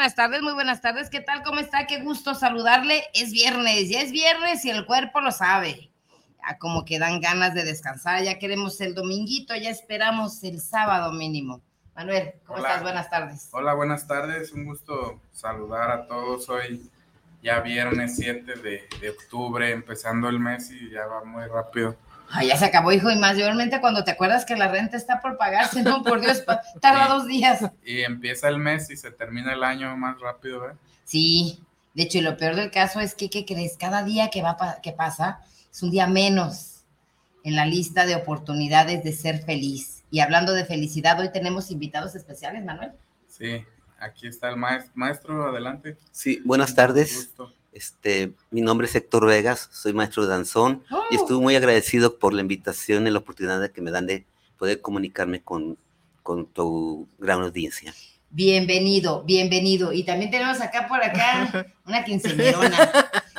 buenas tardes, muy buenas tardes. ¿Qué tal? ¿Cómo está? Qué gusto saludarle. Es viernes, ya es viernes y el cuerpo lo sabe. Ya como que dan ganas de descansar, ya queremos el dominguito, ya esperamos el sábado mínimo. Manuel, ¿cómo estás? Buenas tardes. Hola, buenas tardes. Un gusto saludar a todos. Hoy ya viernes 7 de, de octubre, empezando el mes y ya va muy rápido Ay, ya se acabó, hijo, y mayormente cuando te acuerdas que la renta está por pagarse, no, por Dios, tarda dos días. Y empieza el mes y se termina el año más rápido, ¿eh? Sí, de hecho, y lo peor del caso es que, ¿qué crees? Cada día que, va, que pasa es un día menos en la lista de oportunidades de ser feliz. Y hablando de felicidad, hoy tenemos invitados especiales, Manuel. Sí, aquí está el maestro, maestro adelante. Sí, buenas tardes. Este, mi nombre es Héctor Vegas, soy maestro de danzón y estoy muy agradecido por la invitación y la oportunidad que me dan de poder comunicarme con, con tu gran audiencia. Bienvenido, bienvenido. Y también tenemos acá por acá una quinceañerona,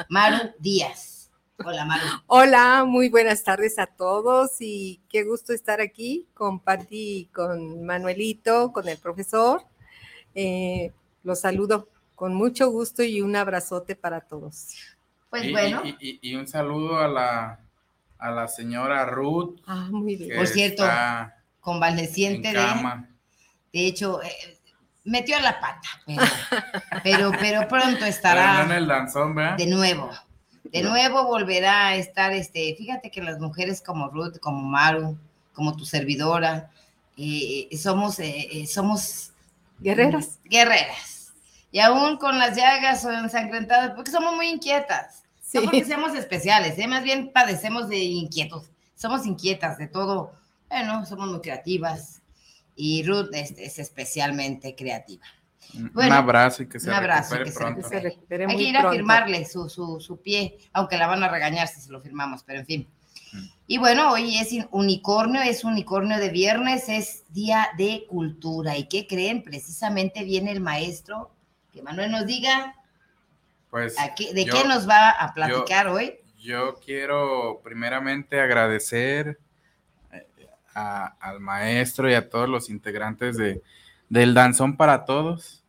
Maru Díaz. Hola, Maru. Hola, muy buenas tardes a todos y qué gusto estar aquí con Pati, con Manuelito, con el profesor. Eh, los saludo con mucho gusto y un abrazote para todos. Pues bueno. Y, un saludo a la, a la señora Ruth. Ah, muy bien. Por cierto, convaleciente de, de hecho, eh, metió la pata, pero, pero, pronto estará. en el danzón, ¿verdad? De nuevo. De nuevo volverá a estar, este, fíjate que las mujeres como Ruth, como Maru, como tu servidora, eh, somos, eh, somos guerreras. Guerreras y aún con las llagas o ensangrentadas, porque somos muy inquietas. No porque seamos especiales, ¿eh? más bien padecemos de inquietos. Somos inquietas de todo. Bueno, somos muy creativas y Ruth es, especialmente creativa. un abrazo y que se un abrazo recupere pronto. Hay que ir a firmarle su, su, su, pie, aunque la van a regañar si se lo firmamos, pero en fin. Mm. Y bueno, hoy es unicornio, es unicornio de viernes, es día de cultura. ¿Y qué creen? Precisamente viene el maestro que Manuel nos diga pues, de qué nos va a platicar hoy. Yo quiero primeramente agradecer eh, al maestro y a todos los integrantes de, del Danzón para Todos.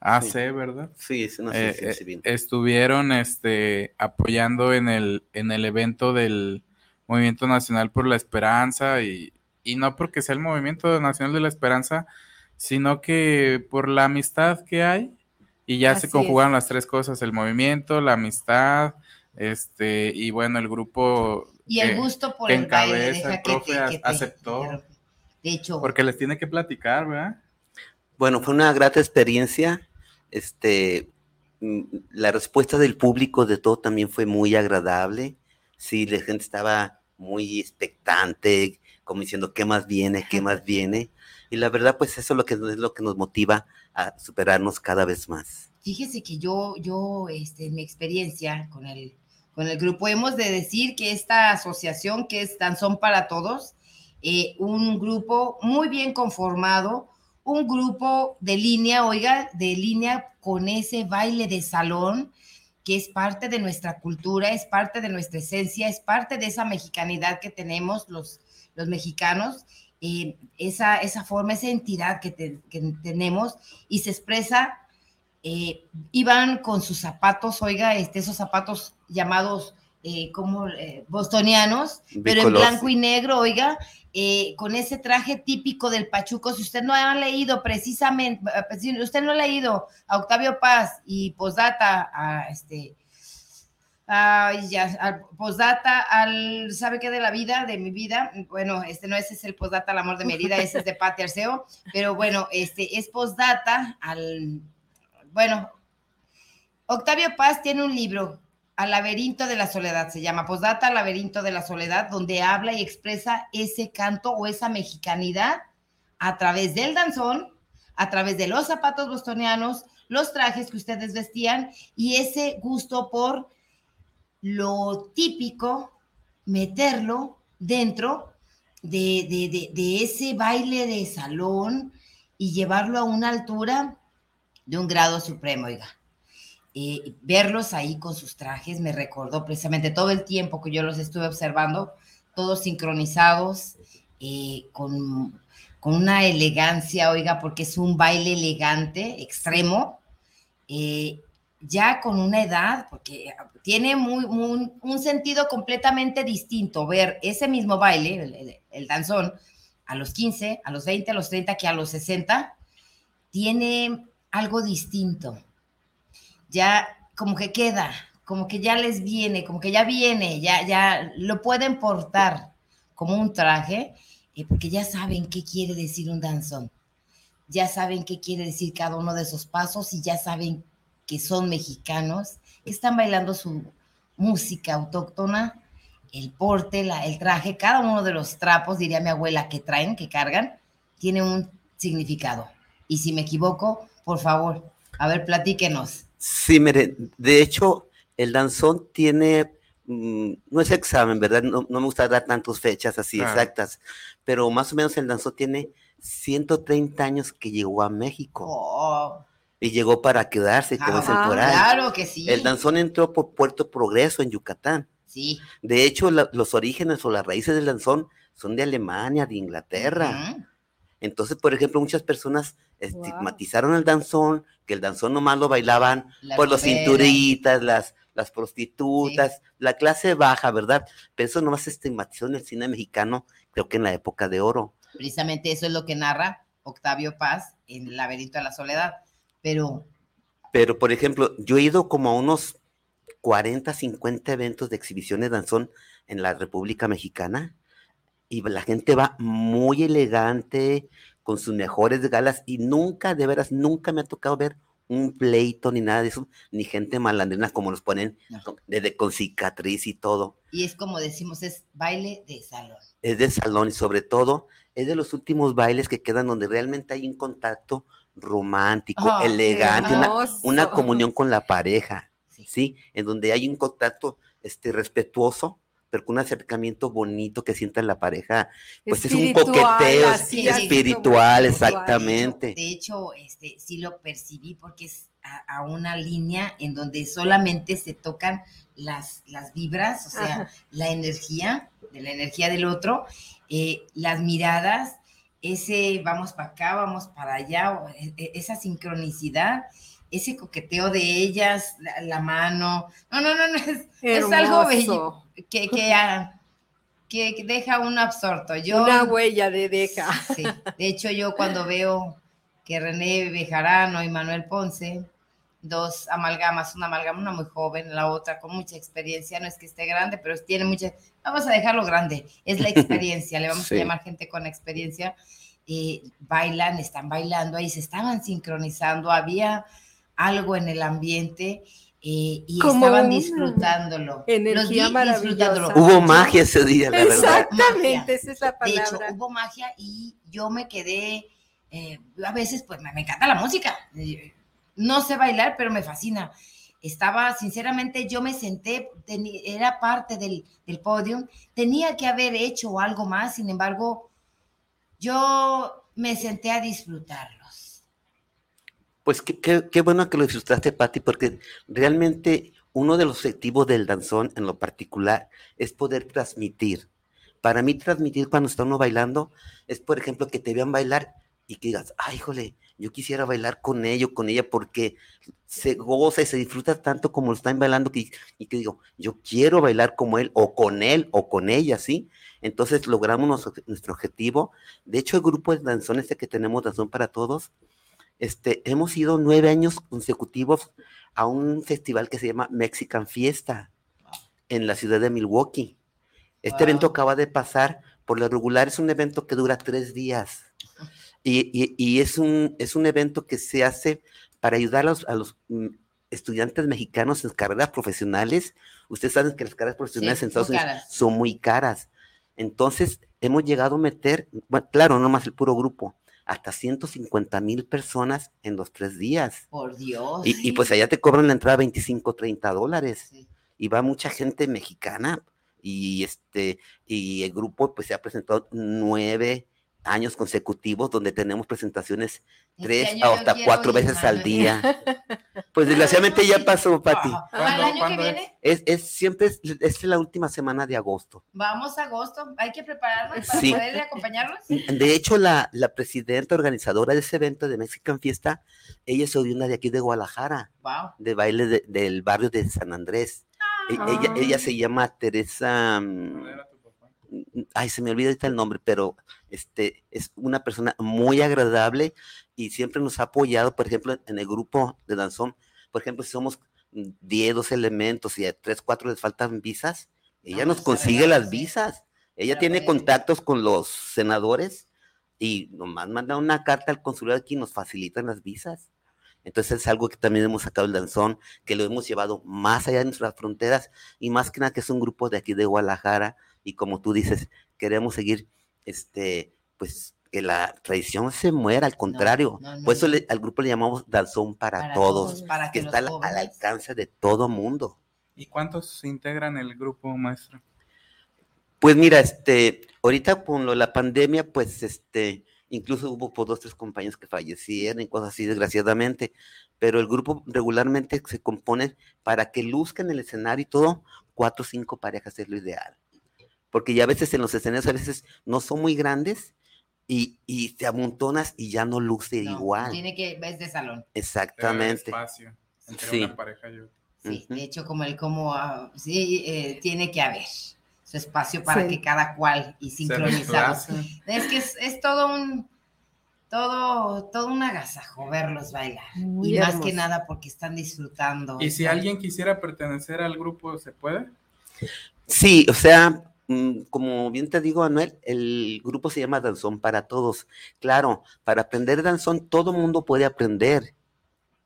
AC, ¿verdad? Sí, no sé, eh, sí, eh, Estuvieron este, apoyando en el, en el evento del Movimiento Nacional por la Esperanza y, y no porque sea el Movimiento Nacional de la Esperanza, sino que por la amistad que hay y ya se conjugaron las tres cosas, el movimiento, la amistad, este, y bueno, el grupo y el gusto por el baile, el profe aceptó. De hecho. Porque les tiene que platicar, ¿verdad? Bueno, fue una grata experiencia. Este, mm, la respuesta del público de todo también fue muy agradable. Sí, la gente estaba muy expectante, como diciendo qué más viene, qué más viene. Y la verdad, pues eso es lo que, es lo que nos motiva a superarnos cada vez más. Fíjese que yo, yo, este, mi experiencia con el, con el grupo, hemos de decir que esta asociación que es Danzón para Todos, eh, un grupo muy bien conformado, un grupo de línea, oiga, de línea con ese baile de salón, que es parte de nuestra cultura, es parte de nuestra esencia, es parte de esa mexicanidad que tenemos los, los mexicanos eh, esa, esa forma, esa entidad que, tenemos y se expresa, eh, iban con sus zapatos, oiga, este, esos zapatos llamados eh, como bostonianos, pero en blanco y negro, oiga, con ese traje típico del Pachuco. Si usted no ha leído precisamente, si usted no ha leído a Octavio Paz y Posdata a este Ay, ya, al postdata, al, ¿sabe qué de la vida, de mi vida? Bueno, este no, ese es el postdata, el amor de mi herida, ese es de Pati Arceo, pero bueno, este es postdata al, bueno, Octavio Paz tiene un libro, Al laberinto de la soledad, se llama Postdata, laberinto de la soledad, donde habla y expresa ese canto o esa mexicanidad a través del danzón, a través de los zapatos bostonianos, los trajes que ustedes vestían y ese gusto por lo típico, meterlo dentro de, ese baile de salón y llevarlo a una altura de un grado supremo, oiga. Eh, verlos ahí con sus trajes me recordó precisamente todo el tiempo que yo los estuve observando, todos sincronizados, eh, con, con, una elegancia, oiga, porque es un baile elegante, extremo, eh, ya con una edad, porque tiene muy, un sentido completamente distinto ver ese mismo baile, el, danzón, a los 15, a los 20, a los 30, que a los 60, tiene algo distinto. Ya como que queda, como que ya les viene, como que ya viene, ya, ya lo pueden portar como un traje, eh, porque ya saben qué quiere decir un danzón. Ya saben qué quiere decir cada uno de esos pasos y ya saben que son mexicanos, que están bailando su música autóctona, el porte, la, el traje, cada uno de los trapos, diría mi abuela, que traen, que cargan, tiene un significado. Y si me equivoco, por favor, a ver, platíquenos. Sí, mire, de hecho, el danzón tiene, mm, no es examen, ¿verdad? No, me gusta dar tantas fechas así exactas, pero más o menos el danzón tiene 130 años que llegó a México. Oh y llegó para quedarse, como dicen por ahí. Claro que sí. El danzón entró por Puerto Progreso, en Yucatán. Sí. De hecho, los orígenes o las raíces del danzón son de Alemania, de Inglaterra. Entonces, por ejemplo, muchas personas estigmatizaron el danzón, que el danzón nomás lo bailaban por los cinturitas, las, las prostitutas, la clase baja, ¿verdad? Pero eso nomás se estigmatizó en el cine mexicano, creo que en la época de oro. Precisamente eso es lo que narra Octavio Paz en El laberinto de la soledad pero... Pero, por ejemplo, yo he ido como a unos 40, 50 eventos de exhibiciones de danzón en la República Mexicana y la gente va muy elegante, con sus mejores galas y nunca, de veras, nunca me ha tocado ver un pleito ni nada de eso, ni gente malandrina como los ponen desde con cicatriz y todo. Y es como decimos, es baile de salón. Es de salón y sobre todo es de los últimos bailes que quedan donde realmente hay un contacto romántico, elegante, una, comunión con la pareja, sí. En donde hay un contacto este, respetuoso, pero con un acercamiento bonito que sienta la pareja, pues es un coqueteo espiritual, exactamente. De hecho, este, sí lo percibí porque es a, una línea en donde solamente se tocan las, las vibras, o sea, la energía, de la energía del otro, eh, las miradas, ese vamos para acá, vamos para allá, e, e, esa sincronicidad, ese coqueteo de ellas, la, mano. No, no, no, no es, algo bello que, que, deja un absorto. Yo, Una huella de deja. Sí, de hecho yo cuando veo que René Bejarano y Manuel Ponce, dos amalgamas, una amalgama, una muy joven, la otra con mucha experiencia, no es que esté grande, pero tiene mucha, vamos a dejarlo grande, es la experiencia, le vamos a llamar gente con experiencia, eh, bailan, están bailando ahí, se estaban sincronizando, había algo en el ambiente. Eh, y estaban disfrutándolo. Energía maravillosa. Hubo magia ese día, la Exactamente, esa es la palabra. De hecho, hubo magia y yo me quedé, eh, a veces pues me, encanta la música. No sé bailar, pero me fascina estaba, sinceramente, yo me senté, era parte del, del podio, tenía que haber hecho algo más, sin embargo, yo me senté a disfrutarlos. Pues qué, bueno que lo disfrutaste, Patti, porque realmente uno de los objetivos del danzón en lo particular es poder transmitir. Para mí transmitir cuando está uno bailando es, por ejemplo, que te vean bailar y que digas, ay, híjole, yo quisiera bailar con ellos, con ella, porque se goza y se disfruta tanto como lo están bailando que, y que digo, yo quiero bailar como él o con él o con ella, ¿sí? Entonces logramos nuestro, objetivo. De hecho, el grupo de danzón este que tenemos, Danzón para Todos, este, hemos ido nueve años consecutivos a un festival que se llama Mexican Fiesta. en la ciudad de Milwaukee. Este Wow. evento acaba de pasar, por lo regular es un evento que dura tres días. Y, y- y es, un, es un evento que se hace para ayudar a los, a los, mm, estudiantes mexicanos en carreras profesionales. Ustedes saben que las carreras profesionales en son Estados Unidos caras. son muy caras. Entonces, hemos llegado a meter, bueno, claro, no más el puro grupo, hasta 150 mil personas en los tres días. Por Dios. Y, y pues allá te cobran la entrada 25, 30 dólares. Sí. Y va mucha gente mexicana. Y este, y el grupo pues se ha presentado nueve años consecutivos donde tenemos presentaciones Este tres yo hasta quiero cuatro ir, veces al día. Pues desgraciadamente ya pasó, Pati. ¿El ¿Cuándo- año que viene? Es, es siempre es, es la última semana de agosto. Vamos a agosto. Hay que prepararnos para Sí. poder acompañarlos. De hecho, la, la presidenta organizadora de ese evento de Mexican Fiesta, ella es oriunda de aquí de Guadalajara, Wow. de baile de- del barrio de San Andrés. E- Ella, Ah. ella se llama Teresa, mm, ay, se me olvida ahorita el nombre, pero este es una persona muy agradable y siempre nos ha apoyado, por ejemplo, en el grupo de danzón, por ejemplo, si somos 10, 12 elementos y a 3, 4 les faltan visas, ella No, nos consigue regala, las visas. Ella Pero tiene contactos con los senadores y nomás manda una carta al consulado aquí y nos facilitan las visas. Entonces es algo que también hemos sacado el danzón, que lo hemos llevado más allá de nuestras fronteras y más que nada que es un grupo de aquí de Guadalajara y como tú dices, queremos seguir, este, pues que la tradición se muera, al contrario. no, no, Por eso le- al grupo le llamamos danzón para, Para todos, para que que está los al, al jóvenes- alcance de todo mundo. ¿Y cuántos integran el grupo, maestro? Pues mira, este, ahorita con lo de la pandemia, pues este, incluso hubo por dos, tres compañeros que fallecieron y cosas así, desgraciadamente, pero el grupo regularmente se compone para que luzcan el escenario y todo, cuatro o cinco parejas es lo ideal. Porque ya a veces en los escenarios a veces no son muy grandes y, y te amontonas y ya no luce No, igual. Tiene que, es de salón. Exactamente. espacio entre Sí. una pareja y otra. Sí, Ujú. de hecho, como el como ah, sí, eh, tiene que haber su espacio para Sí. que cada cual y sincronizados. Es que es, es todo un todo, todo un agasajo verlos bailar. Muy y más que nada porque están disfrutando. ¿Y si alguien quisiera pertenecer al grupo, se puede? Sí, o sea, como bien te digo, Anuel, el grupo se llama Danzón para Todos. Claro, para aprender danzón todo mundo puede aprender,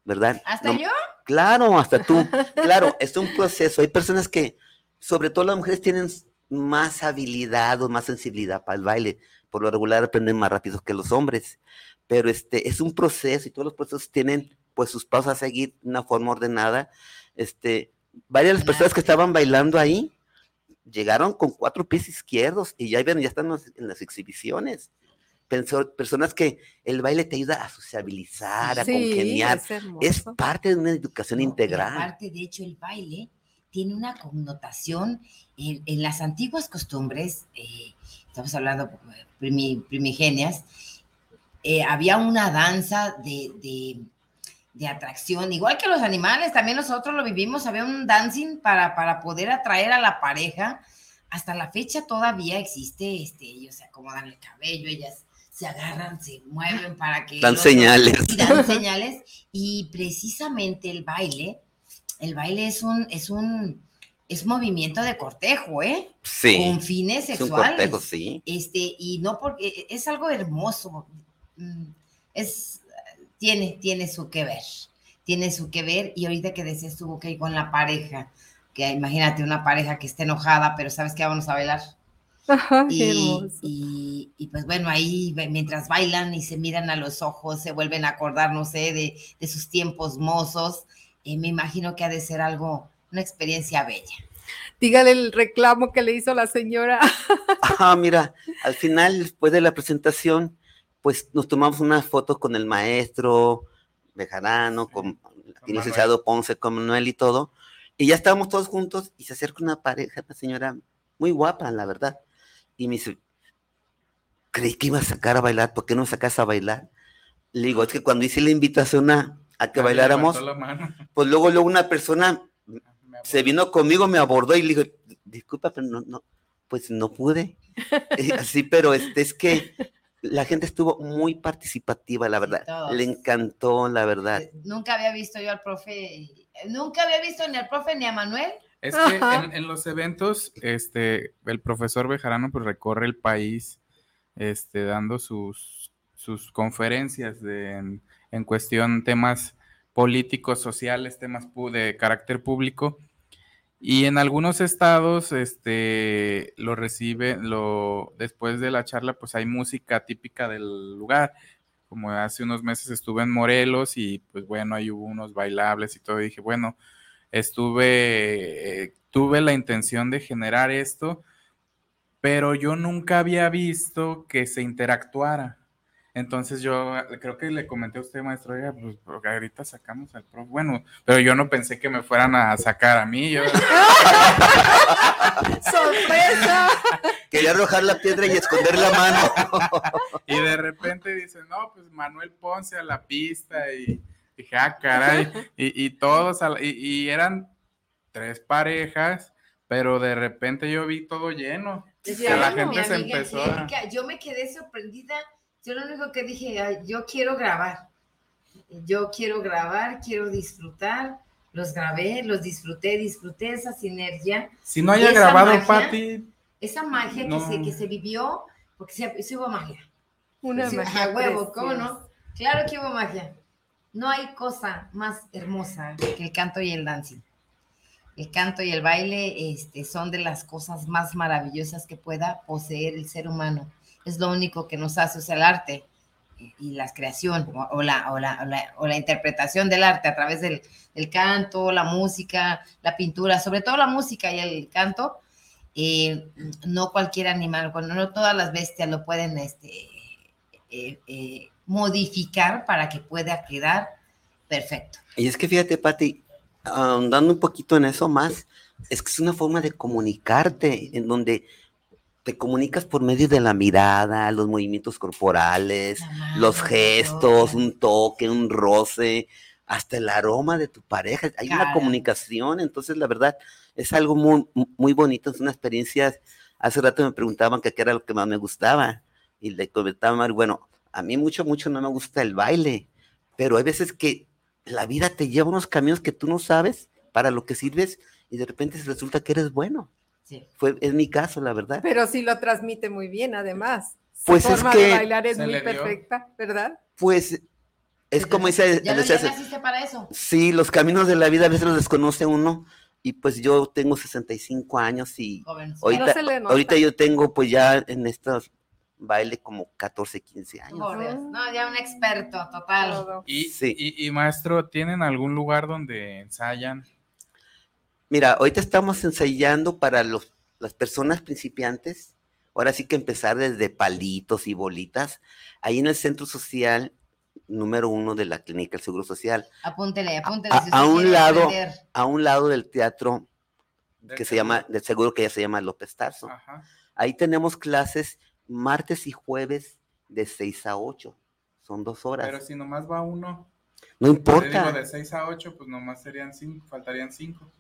¿verdad? ¿Hasta No- yo? Claro, hasta tú. Claro, es un proceso. Hay personas que, sobre todo las mujeres, tienen más habilidad o más sensibilidad para el baile. Por lo regular aprenden más rápido que los hombres. Pero este es un proceso y todos los procesos tienen pues sus pasos a seguir de una forma ordenada. Este, varias de las personas que estaban bailando ahí llegaron con cuatro pies izquierdos y ya, ven, ya están en las- en las exhibiciones. Penso- personas que el baile te ayuda a sociabilizar, a Sí, congeniar. es. Es parte de una educación No, integral. aparte, de hecho, el baile tiene una connotación en, en las antiguas costumbres, eh, estamos hablando eh, primi- primigenias, eh, había una danza de, de- de atracción, igual que los animales, también nosotros lo vivimos, había un dancing para, para poder atraer a la pareja. Hasta la fecha todavía existe, este, ellos se acomodan el cabello, ellas se agarran, se mueven para que... Dan señales. y dan señales y precisamente el baile, el baile es un, es un, es movimiento de cortejo, ¿eh? Sí. Con fines Es un sexuales. cortejo, sí. Este, y no porque, es algo hermoso, mm, es, tiene, tiene su que ver, tiene su que ver, y ahorita que decías tú, ok, con la pareja, que imagínate una pareja que esté enojada, pero sabes que vamos a bailar. Ajá, Y, y- y, pues bueno, ahí mientras bailan y se miran a los ojos, se vuelven a acordar, no sé, de, de sus tiempos mozos, eh, me imagino que ha de ser algo, una experiencia bella. Dígale el reclamo que le hizo la señora. Ah, mira, al final, después de la presentación, pues nos tomamos una foto con el maestro Bejarano, con el Manuel. licenciado Ponce, con Manuel y todo. Y ya estábamos todos juntos y se acerca una pareja, una señora muy guapa, la verdad. Y me dice, creí que iba a sacar a bailar, ¿por qué no sacas a bailar? Le digo, es que cuando hice la invitación a, a que Nadie bailáramos, pues luego, luego una persona se vino conmigo, me abordó y le digo, disculpa, pero no, no, pues no pude. Así, pero este, es que la gente estuvo muy participativa, la verdad. Le encantó, la verdad. Eh, Nunca había visto yo al profe, nunca había visto ni al profe ni a Manuel Es que en, en, los eventos, este, el profesor Bejarano pues recorre el país, este, dando sus, sus conferencias de, en, en cuestión temas políticos, sociales, temas de carácter público. Y en algunos estados, este, lo recibe, lo, después de la charla, pues hay música típica del lugar. Como hace unos meses estuve en Morelos y pues bueno, ahí hubo unos bailables y todo. Dije, bueno, estuve, eh, tuve la intención de generar esto, pero yo nunca había visto que se interactuara. Entonces yo creo que le comenté a usted, maestro, oiga, pues ahorita sacamos al profe. Bueno, pero yo no pensé que me fueran a sacar a mí. Yo... ¡Sorpresa! Quería arrojar la piedra y esconder la mano. y de repente dice, no, pues Manuel Ponce a la pista y dije, ah, caray. Y, y todos, y, y eran tres parejas, pero de repente yo vi todo lleno. Decía, la bueno, gente se empezó. Angélica, Yo me quedé sorprendida. Yo lo único que dije, "Ay, yo quiero grabar. Yo quiero grabar, quiero disfrutar. Los grabé, los disfruté, disfruté esa sinergia, Si no haya esa grabado magia, Patti, esa magia No. que, se, que se vivió, porque se, sí hubo magia. Una Sí, magia a huevo, ¿cómo no? Claro que hubo magia. No hay cosa más hermosa que el canto y el dancing. El canto y el baile este, son de las cosas más maravillosas que pueda poseer el ser humano. Es lo único que nos hace, sea, el arte y- y la creación o, la, o, la, o, la, interpretación del arte a través del, del canto, la música, la pintura, sobre todo la música y el canto. eh, no cualquier animal, cuando no todas las bestias lo pueden este, eh, eh, modificar para que pueda quedar perfecto. Y es que fíjate, Pati, ahondando un poquito en eso más, es que es una forma de comunicarte, en donde te comunicas por medio de la mirada, los movimientos corporales, los gestos, un toque, un roce, hasta el aroma de tu pareja. Hay una comunicación, entonces la verdad es algo muy, muy bonito, es una experiencia. Hace rato me preguntaban qué era lo que más me gustaba y le comentaba, bueno, a mí mucho, mucho no me gusta el baile, pero hay veces que la vida te lleva unos caminos que tú no sabes para lo que sirves y de repente resulta que eres bueno. Sí. Fue, es mi caso, la verdad. Pero sí lo transmite muy bien, además. Su Pues es forma que de bailar es muy perfecta, ¿verdad? Pues es como dice, Ya, ya naciste para eso. sí, los caminos de la vida a veces los desconoce uno y pues yo tengo 65 años y Joven. ahorita, No se le nota. ahorita yo tengo pues ya en estos baile como 14, 15 años. Dios. No, ya un experto total. Y, Sí. y, y, maestro, ¿tienen algún lugar donde ensayan? Mira, ahorita estamos ensayando para los, las personas principiantes. Ahora sí que empezar desde palitos y bolitas. Ahí en el centro social número uno de la clínica del Seguro Social, Apúntele, apúntele. A- si a usted un lado- aprender. a un lado del teatro Del que se llama, seguro. del seguro que ya se llama López Tarso. Ajá. Ahí tenemos clases martes y jueves de 6 a 8. Son dos horas. Pero si nomás va uno, no digo importa. de 6 a 8, pues nomás serían 5, faltarían 5.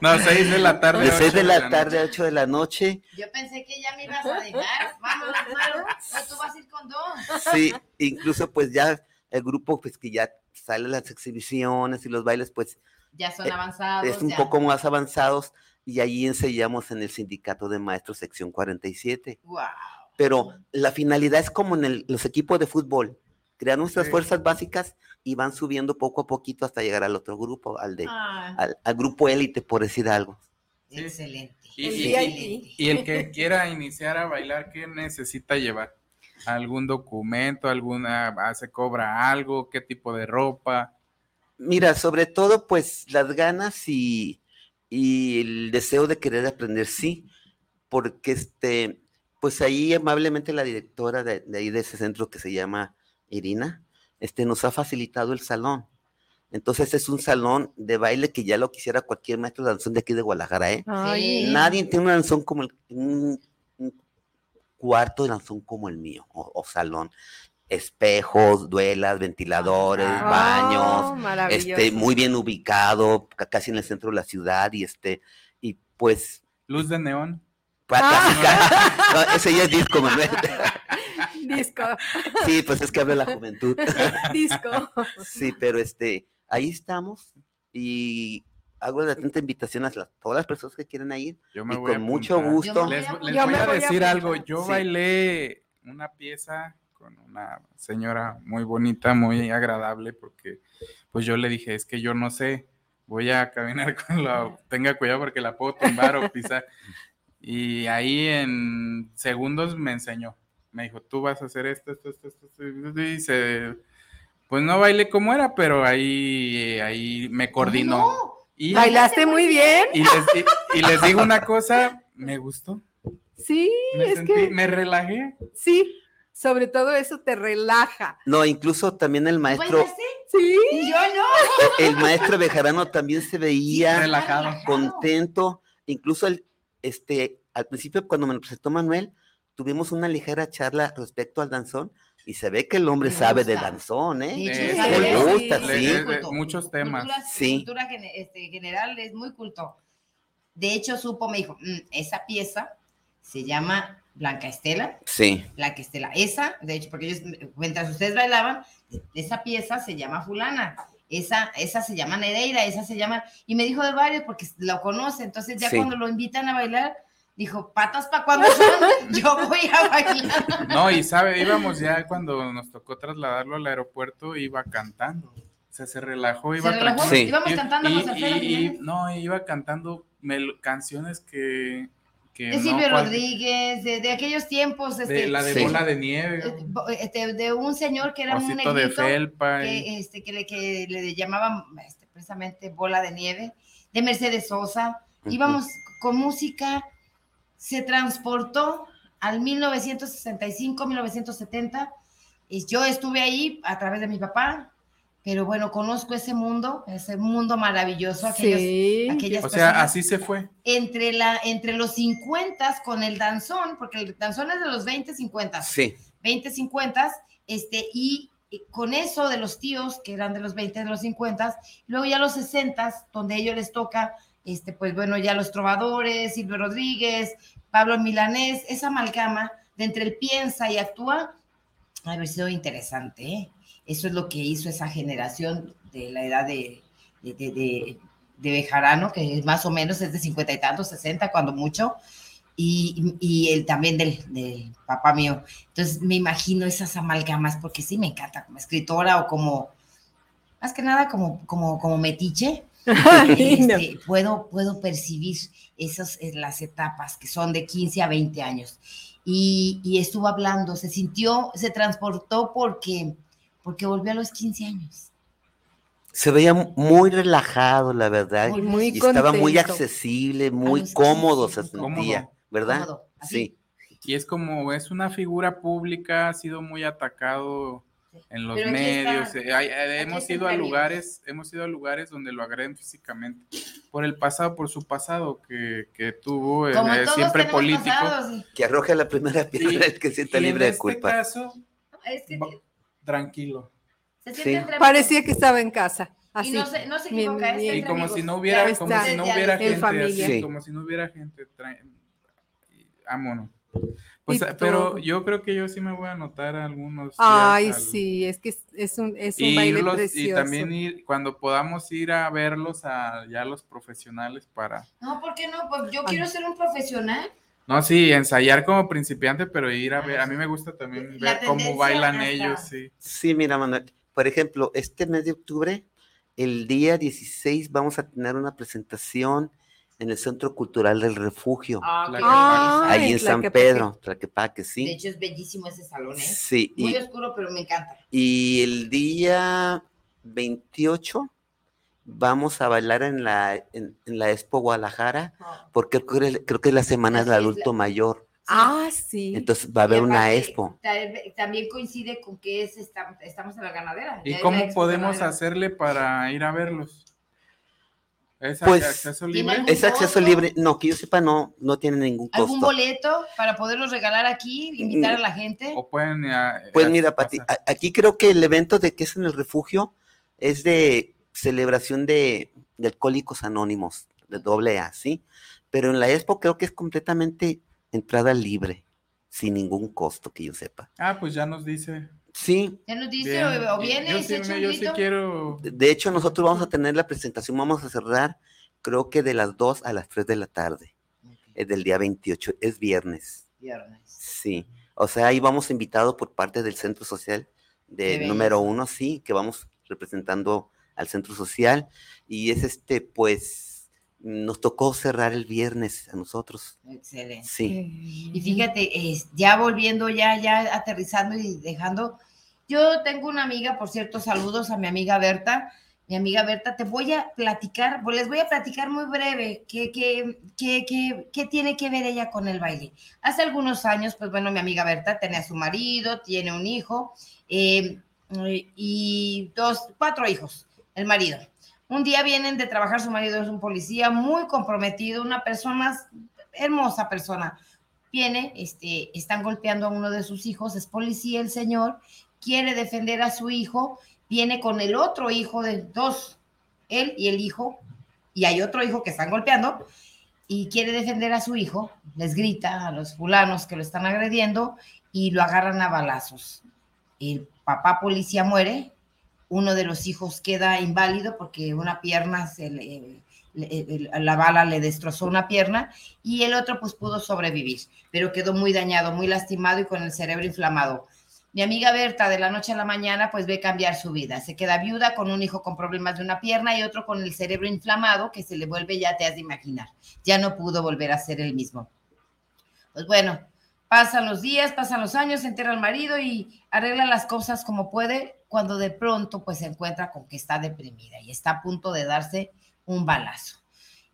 No, 6 de la tarde. De a 6 ocho de la tarde a 8 de la noche. Yo pensé que ya me ibas a dejar. Vamos, Maru. No, tú vas a ir con dos. Sí, incluso pues ya el grupo pues que ya sale las exhibiciones y los bailes pues Ya son Eh, avanzados. es un ya. poco más avanzados y ahí ensayamos en el sindicato de maestros sección 47. Guau. Pero la finalidad es como en el- los equipos de fútbol, crear nuestras Sí. fuerzas básicas y van subiendo poco a poquito hasta llegar al otro grupo, al de Ah, al, al grupo élite por decir algo. Sí. excelente. Y, El y- el que quiera iniciar a bailar, ¿qué necesita llevar? ¿Algún documento? ¿Alguna? ah, ¿Se cobra algo? ¿Qué tipo de ropa? Mira, sobre todo pues las ganas y, y el deseo de querer aprender, sí, porque este, pues ahí amablemente la directora de, de ahí de ese centro que se llama Irina, este, nos ha facilitado el salón. Entonces es un salón de baile que ya lo quisiera cualquier maestro de danzón de aquí de Guadalajara, ¿eh? Ay, Sí. Nadie tiene un danzón como el, un, un cuarto de danzón como el mío, o, o salón. Espejos, duelas, ventiladores, Ah, baños, oh, maravilloso. este, muy bien ubicado, ca- casi en el centro de la ciudad, y este, y pues, Luz de neón. pa- Ah. no, ese ya es disco, Manuel. Disco, Sí, pues es que habla la juventud. disco. Sí, pero este, ahí estamos, y hago la atenta invitación a todas las personas que quieren ir Yo me y voy a con mucho apuntar. gusto. Les, voy a voy a voy a decir algo. Yo Sí. bailé una pieza con una señora muy bonita, muy agradable, porque pues yo le dije, es que yo no sé, voy a caminar con la, tenga cuidado porque la puedo tumbar o pisar. Y ahí en segundos me enseñó. Me dijo, tú vas a hacer esto, esto, esto, esto, esto", y se- pues no bailé como era, pero ahí, ahí me coordinó. No, Y, Bailaste muy bien. y les, di- y les digo una cosa, me gustó. Sí, Me, es sentí- que me relajé. sí. Sobre todo eso te relaja. No, incluso también el maestro. Sí. Y yo no. el maestro Bejarano también se veía relajado. contento. Incluso el, este, al principio cuando me lo presentó Manuel, tuvimos una ligera charla respecto al danzón y se ve que el hombre Le sabe de gusta. danzón, ¿eh? Eh, es sí, algo le gusta, Le- sí. de culto. muchos temas. Cultura, Sí. cultura este, general es muy culto. De hecho, supo, me dijo, "Mm, esa pieza se llama Blanca Estela. Sí, Blanca Estela. Esa, de hecho, porque ellos, mientras ustedes bailaban, esa pieza se llama fulana. Esa, esa se llama Nereida, esa se llama, y me dijo de varios porque lo conoce, entonces ya Sí. cuando lo invitan a bailar, dijo, patas para cuando son, yo voy a bailar. No, y sabe, íbamos ya cuando nos tocó trasladarlo al aeropuerto, iba cantando. O sea, se relajó, iba Se relajó. Sí. íbamos Y- cantando y- y- y-. No, iba cantando mel- canciones que. que de no Silvio cual- Rodríguez, de, de aquellos tiempos, de este, la de Sí. bola de eh, nieve, bo- este, de un señor que era un osito de negrito, felpa. y- que, este, que, le, que le llamaban este, precisamente bola de nieve, de Mercedes Sosa. Íbamos con música, se transportó al 1965, 1970. y Yo estuve ahí a través de mi papá, pero bueno, conozco ese mundo, ese mundo maravilloso, aquellos, Sí. aquellas o sea, personas así se fue. entre, la, entre los 50 con el danzón, porque el danzón es de los 20, 50. sí. 20, 50, este, y y con eso de los tíos, que eran de los 20, de los 50, luego ya los 60, donde a ellos les toca, este, pues bueno, ya los trovadores, Silvio Rodríguez, Pablo Milanés, esa amalgama de entre el piensa y actúa, ha haber sido interesante, ¿eh? Eso es lo que hizo esa generación de la edad de, de, de, de, de Bejarano, que más o menos es de 50 y tantos, 60, cuando mucho, y, y el, también del, del papá mío. Entonces me imagino esas amalgamas, porque sí me encanta como escritora o como, más que nada como, como, como metiche. Este, puedo, puedo percibir esas eh, las etapas que son de 15 a 20 años. Y, y estuvo hablando, se sintió, se transportó porque, porque volvió a los 15 años. Se veía muy relajado, la verdad. Muy, muy y estaba muy accesible, muy cómodo 15, se sentía, cómodo. ¿verdad? Cómodo. Sí. Y es como, es una figura pública, ha sido muy atacado. En los Pero medios. eh, hay- eh, hemos ido a lugares, hemos ido a lugares donde lo agreden físicamente por el pasado, por su pasado que, que tuvo, Como eh, todos siempre político. pasados, Que arroje la primera piedra el que sienta Y en libre de este culpa. caso, Es que va- tranquilo. se Sí. Parecía que estaba en casa. Y Así. no se, no se equivoca, es bien. Y como amigos. si no hubiera, como si no hubiera gente así, Sí. como si no hubiera gente. y- Vámonos. Pues, Y pero todo. yo creo que yo sí me voy a anotar algunos. Ay, al- sí, es que es, un, es un y, baile irlos- precioso. y también ir, cuando podamos ir a verlos a ya los profesionales para, No, ¿por qué no? Pues yo Ay. quiero ser un profesional. no, sí, ensayar como principiante, pero ir a ver, a mí me gusta también La ver cómo bailan hasta- ellos, sí. Sí, mira, Manuel. Por ejemplo, este mes de octubre, el día 16, vamos a tener una presentación en el Centro Cultural del Refugio, Ah, ahí en San. Pedro, Tlaquepaque, De sí. hecho, es bellísimo ese salón, ¿eh? Sí, Muy y, oscuro, pero me encanta. y el día 28 vamos a bailar en la, en, en la Expo Guadalajara, porque creo, que- creo que es la semana del la- adulto mayor. Ah, sí. Entonces va a haber una Expo. ta- También coincide con que es, esta- estamos en la ganadera. ¿Y cómo podemos ganadera. hacerle para ir a verlos? ¿Es a- Pues, acceso ¿tiene libre? algún Es acceso costo? libre. No, que yo sepa, no, no tiene ningún ¿Algún costo. boleto para poderlos regalar aquí, invitar a la gente? ¿O pueden Pues eh, mira, Pati, pasar? a- aquí creo que el evento de que es en el refugio es de celebración de, de alcohólicos anónimos, de doble A, ¿sí? Pero en la expo creo que es completamente entrada libre, sin ningún costo que yo sepa. Ah, pues ya nos dice. Sí, Ya nos dice, Bien. o, viene yo y se sí, echa me- un yo sí quiero. de- hecho nosotros vamos a tener la presentación, vamos a cerrar creo que de las 2 a las 3 de la tarde, es del día 28, es viernes. Viernes. Sí, o sea, ahí vamos invitados por parte del Centro Social Qué de número uno, sí, que vamos representando al Centro Social y es este, pues, nos tocó cerrar el viernes a nosotros. Excelente. Sí, Y fíjate, ya volviendo, ya, ya aterrizando y dejando, yo tengo una amiga, por cierto, saludos a mi amiga Berta. Mi amiga Berta, te voy a platicar, pues les voy a platicar muy breve qué, qué, qué, qué, qué tiene que ver ella con el baile. Hace algunos años, pues bueno, mi amiga Berta tenía a su marido, tiene un hijo eh, y dos, cuatro hijos, el marido. Un día vienen de trabajar, su marido es un policía muy comprometido, una persona, hermosa persona, viene, este, están golpeando a uno de sus hijos, es policía el señor, quiere defender a su hijo, viene con el otro hijo de dos, él y el hijo, y hay otro hijo que están golpeando, y quiere defender a su hijo, les grita a los fulanos que lo están agrediendo y lo agarran a balazos. El papá policía muere, uno de los hijos queda inválido porque una pierna, se la bala le destrozó una pierna y el otro pues pudo sobrevivir, pero quedó muy dañado, muy lastimado y con el cerebro inflamado. Mi amiga Berta de la noche a la mañana pues ve cambiar su vida, se queda viuda con un hijo con problemas de una pierna y otro con el cerebro inflamado que se le vuelve, ya te has de imaginar, ya no pudo volver a ser el mismo. Pues bueno, pasan los días, pasan los años, se entera el marido y arregla las cosas como puede cuando de pronto pues se encuentra con que está deprimida y está a punto de darse un balazo.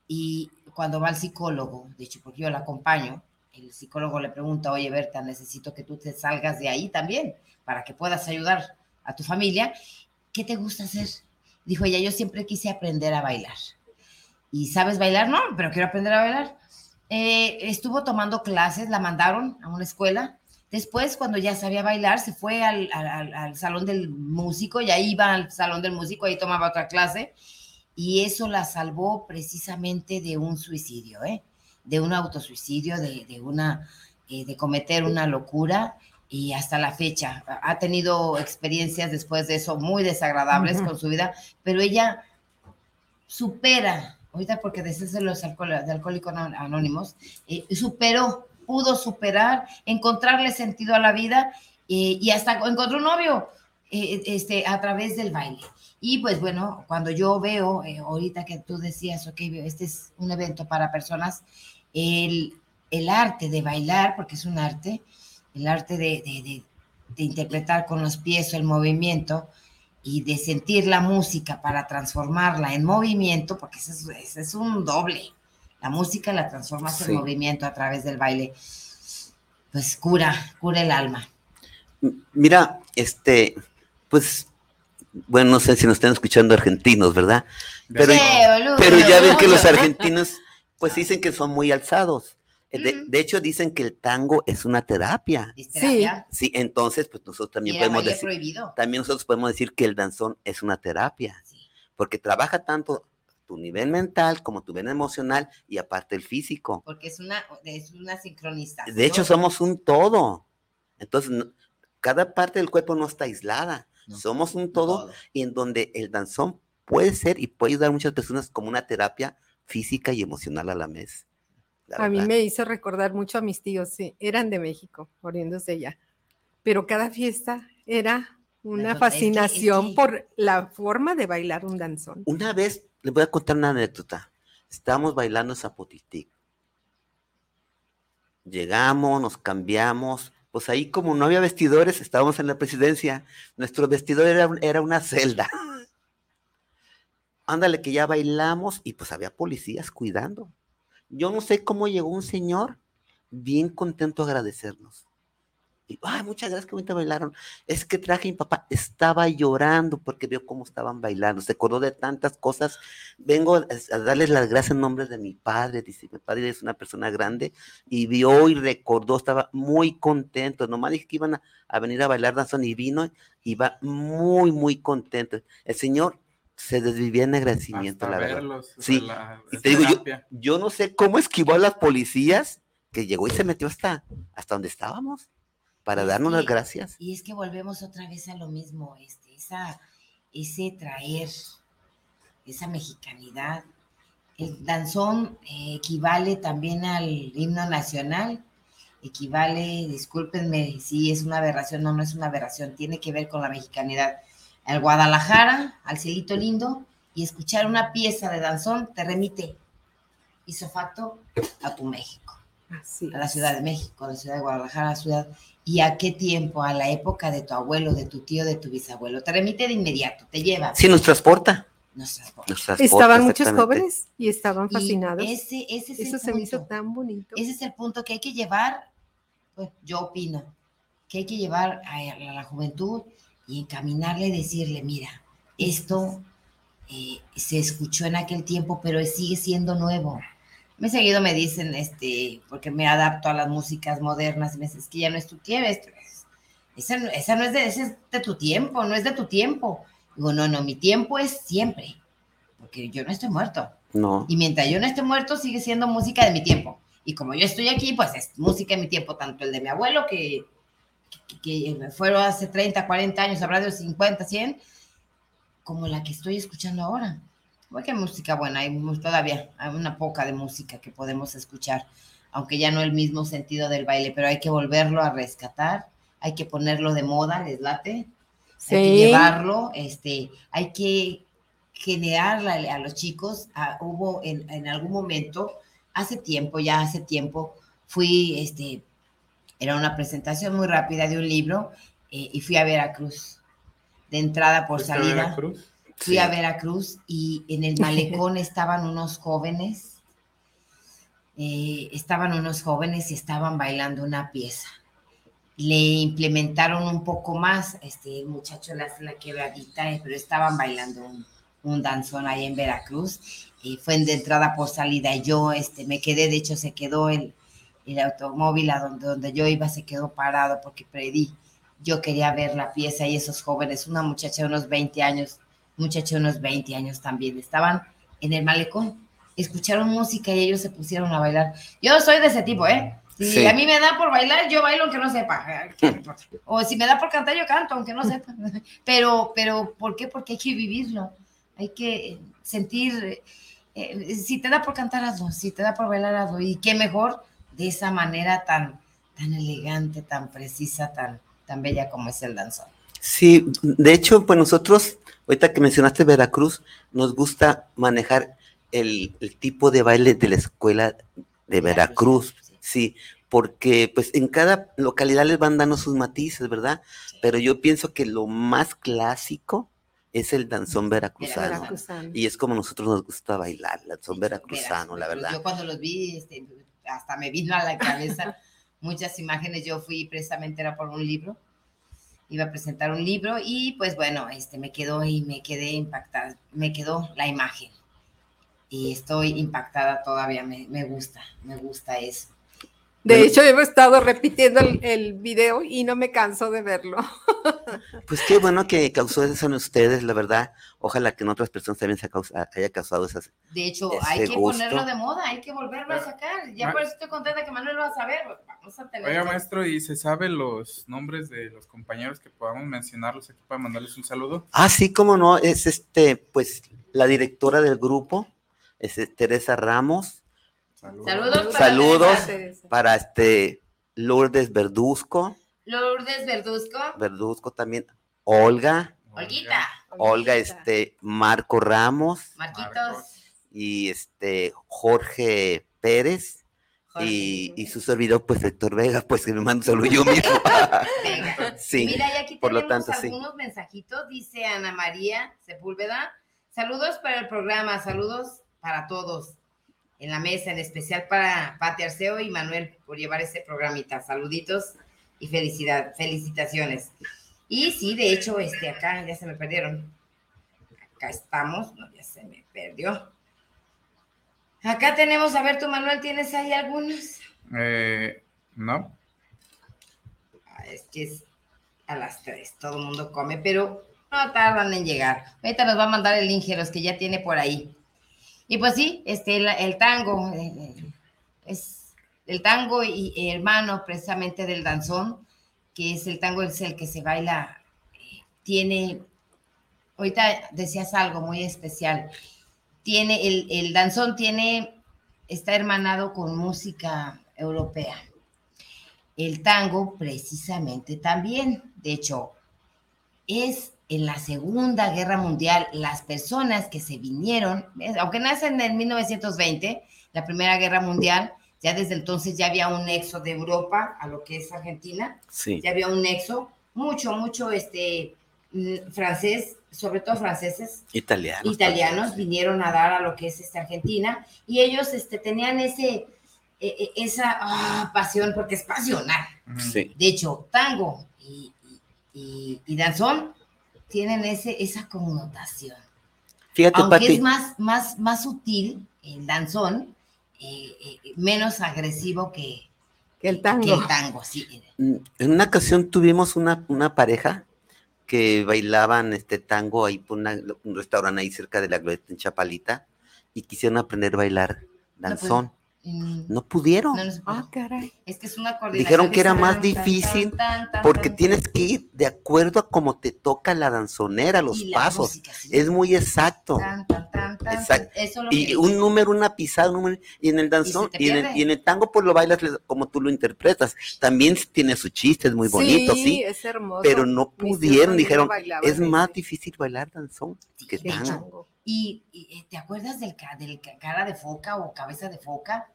Y cuando va al psicólogo, de hecho, porque yo la acompaño, el psicólogo le pregunta, oye, Berta, necesito que tú te salgas de ahí también para que puedas ayudar a tu familia. ¿Qué te gusta hacer? Dijo ella, yo siempre quise aprender a bailar. ¿Y sabes bailar? No, pero quiero aprender a bailar. Eh, estuvo tomando clases, la mandaron a una escuela. Después, cuando ya sabía bailar, se fue al, al- al- al salón del músico, y ahí iba al salón del músico, ahí tomaba otra clase, y eso la salvó precisamente de un suicidio, ¿eh? de un autosuicidio, de, de una, eh, de cometer una locura, y hasta la fecha ha tenido experiencias después de eso muy desagradables Ujú. con su vida, pero ella supera, ahorita porque decías de los de alcohólicos Anó- anónimos, eh, superó, pudo superar, encontrarle sentido a la vida eh, y hasta encontró un novio eh, este, a través del baile. Y pues bueno, cuando yo veo, eh, ahorita que tú decías, ok, este es un evento para personas, el, el arte de bailar, porque es un arte, el arte de, de- de- de interpretar con los pies el movimiento y de sentir la música para transformarla en movimiento, porque ese es, ese es un doble. La música la transformas Sí. en movimiento a través del baile. Pues cura, cura el alma. Mira, este, pues, bueno, no sé si nos están escuchando argentinos, ¿verdad? Pero, Sí, boludo, pero ya ven que los argentinos, pues dicen que son muy alzados. Eh, De, de hecho, dicen que el tango es una terapia. ¿Es terapia? Sí, entonces, pues nosotros también podemos decir, prohibido. también nosotros podemos decir que el danzón es una terapia, Sí. porque trabaja tanto tu nivel mental como tu nivel emocional y aparte el físico. Porque es una, es una sincronización. De hecho, somos un todo. Entonces, no- cada parte del cuerpo no está aislada. No. Somos un todo, y en donde el danzón puede ser y puede ayudar a muchas personas como una terapia física y emocional a la vez. la A mí verdad. me hizo recordar mucho a mis tíos, sí, eran de México, oriundos de allá. Pero cada fiesta era una Bueno, es que- es fascinación que- por la forma de bailar un danzón. Una vez, les voy a contar una anécdota. Estábamos bailando Zapotitic. Llegamos, nos cambiamos. Pues ahí como no había vestidores, estábamos en la presidencia. Nuestro vestidor era, era una celda. Ándale, que ya bailamos y pues había policías cuidando. Yo no sé cómo llegó un señor bien contento a agradecernos. Y, ay, muchas gracias, que bonito bailaron. Es que traje a mi papá, estaba llorando porque vio cómo estaban bailando. Se acordó de tantas cosas. Vengo a, a darles las gracias en nombre de mi padre. Dice, mi padre es una persona grande y vio y recordó, estaba muy contento. Nomás dije que iban a, a venir a bailar danzón y vino, iba muy, muy contento. El señor se desvivía en agradecimiento, Hasta la verdad. verlos. Sí, la- y te digo, yo, yo no sé cómo esquivó a las policías que llegó y se metió hasta, hasta donde estábamos para darnos las gracias. Y es que volvemos otra vez a lo mismo, este, esa, ese traer, esa mexicanidad, el danzón eh, equivale también al himno nacional, equivale, discúlpenme si es una aberración, no, no es una aberración, tiene que ver con la mexicanidad. Al Guadalajara, al cielito lindo, y escuchar una pieza de danzón te remite facto a tu México, a la Ciudad de México, a la Ciudad de Guadalajara, a la ciudad. ¿Y a qué tiempo? A la época de tu abuelo, de tu tío, de tu bisabuelo. Te remite de inmediato, te lleva. Sí, nos transporta. Nos estaban muchos jóvenes y estaban fascinados. ese, ese es Eso el se me hizo tan bonito. Ese es el punto que hay que llevar, pues yo opino, que hay que llevar a, a la juventud y encaminarle y decirle, mira, esto eh, se escuchó en aquel tiempo, pero sigue siendo nuevo. Me seguido me dicen, este, porque me adapto a las músicas modernas, y me dicen, es que ya no es tu tiempo, esa, esa no es de, ese es de tu tiempo, no es de tu tiempo. Digo, no, no, mi tiempo es siempre, porque yo no estoy muerto. No. Y mientras yo no esté muerto, sigue siendo música de mi tiempo. Y como yo estoy aquí, pues es música de mi tiempo, tanto el de mi abuelo, que, que, que fueron hace 30, 40 años, habrá de 50, 100, como la que estoy escuchando ahora. Qué música buena, hay todavía, hay una poca de música que podemos escuchar, aunque ya no el mismo sentido del baile, pero hay que volverlo a rescatar, hay que ponerlo de moda, les late, hay que llevarlo, este, hay que generarle a los chicos, hubo en, en, algún momento, hace tiempo, ya hace tiempo, fui, este, era una presentación muy rápida de un libro eh, y fui a Veracruz, de entrada por salida. A Veracruz? Fui a Veracruz y en el malecón estaban unos jóvenes, eh, estaban unos jóvenes y estaban bailando una pieza. Le implementaron un poco más, este el muchacho le hace la quebradita, eh, pero estaban bailando un, danzón ahí en Veracruz. y fue de entrada por salida. Yo este, me quedé, de hecho se quedó el, el automóvil a donde, donde yo iba, se quedó parado porque pedí. Yo quería ver la pieza y esos jóvenes, una muchacha de unos 20 años, muchacho de unos 20 años también, estaban en el malecón, escucharon música y ellos se pusieron a bailar. Yo soy de ese tipo, ¿eh? Si a mí me da por bailar, yo bailo aunque no sepa. O si me da por cantar, yo canto aunque no sepa. Pero, pero, ¿por qué? Porque hay que vivirlo. Hay que sentir, eh, si te da por cantar, hazlo. Si te da por bailar, hazlo. Y qué mejor de esa manera tan, tan elegante, tan precisa, tan, tan bella como es el danzón. Sí, de hecho, pues nosotros Ahorita que mencionaste Veracruz, nos gusta manejar el, tipo de baile de la escuela de Veracruz, sí, porque pues en cada localidad les van dando sus matices, ¿verdad? Pero yo pienso que lo más clásico es el danzón veracruzano. Y es como nosotros nos gusta bailar, el danzón veracruzano, la verdad. Yo cuando los vi, este, hasta me vino a la cabeza muchas imágenes. Yo fui precisamente, era por un libro iba a presentar un libro y pues bueno, este me quedó y me quedé impactada, me quedó la imagen y estoy impactada todavía, me, me gusta, me gusta eso. De hecho, he estado repitiendo el, el, video y no me canso de verlo. Pues qué bueno que causó eso en ustedes, la verdad. Ojalá que en otras personas también se haya causado esas. De hecho, hay que ponerlo de moda, hay que volverlo a sacar. Ya por eso estoy contenta que Manuel lo va a saber. Vamos a tener. Oiga, maestro, ¿y se sabe los nombres de los compañeros que podamos mencionarlos aquí para mandarles un saludo? Ah, sí, cómo no. Es este, pues, la directora del grupo, es Teresa Ramos Saludos. Saludos, para, este Lourdes Verduzco. Lourdes Verduzco. Verduzco también. Olga. Olguita. Olga, este, Marco Ramos. Marquitos. Y este, Jorge Pérez. y, y, su servidor, pues Héctor Vega, pues que me mando saludo yo mismo. Sí. Mira, y aquí por tenemos lo tanto, algunos mensajitos, dice Ana María Sepúlveda. Saludos para el programa, saludos para todos en la mesa, en especial para Pati Arceo y Manuel por llevar ese programita. Saluditos y felicidad, felicitaciones. Y sí, de hecho, este, acá ya se me perdieron. Acá estamos, no, ya se me perdió. Acá tenemos, a ver, tú Manuel, ¿tienes ahí algunos? Eh, no. Ah, es que es a las tres, todo el mundo come, pero no tardan en llegar. Ahorita nos va a mandar el link, los que ya tiene por ahí. Y pues sí, este, el, tango eh, es el tango y hermano precisamente del danzón, que es el tango, es el que se baila, tiene, ahorita decías algo muy especial, tiene, el, el danzón tiene, está hermanado con música europea. El tango, precisamente, también. De hecho, es en la Segunda Guerra Mundial las personas que se vinieron, aunque nacen en 1920, la Primera Guerra Mundial, ya desde entonces ya había un nexo de Europa a lo que es Argentina, Sí. ya había un nexo, mucho, mucho este mm, francés, sobre todo franceses, Italiano. italianos vinieron a dar a lo que es este Argentina y ellos este, tenían ese, e- e- esa ah, pasión, porque es pasional. Sí. De hecho, tango y, y, y- y danzón tienen ese, esa connotación. Fíjate, Aunque Pati. es más, más, más sutil el danzón, eh, eh, menos agresivo que, Que el que tango. el tango, sí. Mm, En una ocasión tuvimos una, una pareja que bailaban este tango ahí por una- un restaurante ahí cerca de la glorieta en Chapalita y quisieron aprender a bailar danzón. No pudieron. no, no. Ah, caray. Es que es una coordinación. Dijeron que era más tan, difícil tan, tan, porque tan, tienes que ir de acuerdo a cómo te toca la danzonera, los y la pasos. música, sí. Es muy exacto. Tan, tan, tan, tan, Exacto. Eso lo Y que- un número, una pisada, un número, y en el danzón, y, en el, pierde. y en el tango, pues lo bailas como tú lo interpretas. También tiene su chiste, es muy bonito, sí, es hermoso. pero no pudieron, dijeron, es más difícil bailar danzón que Sí, tango. Tango. Y, y, eh, ¿te acuerdas del, ca- del ca- cara de foca o cabeza de foca?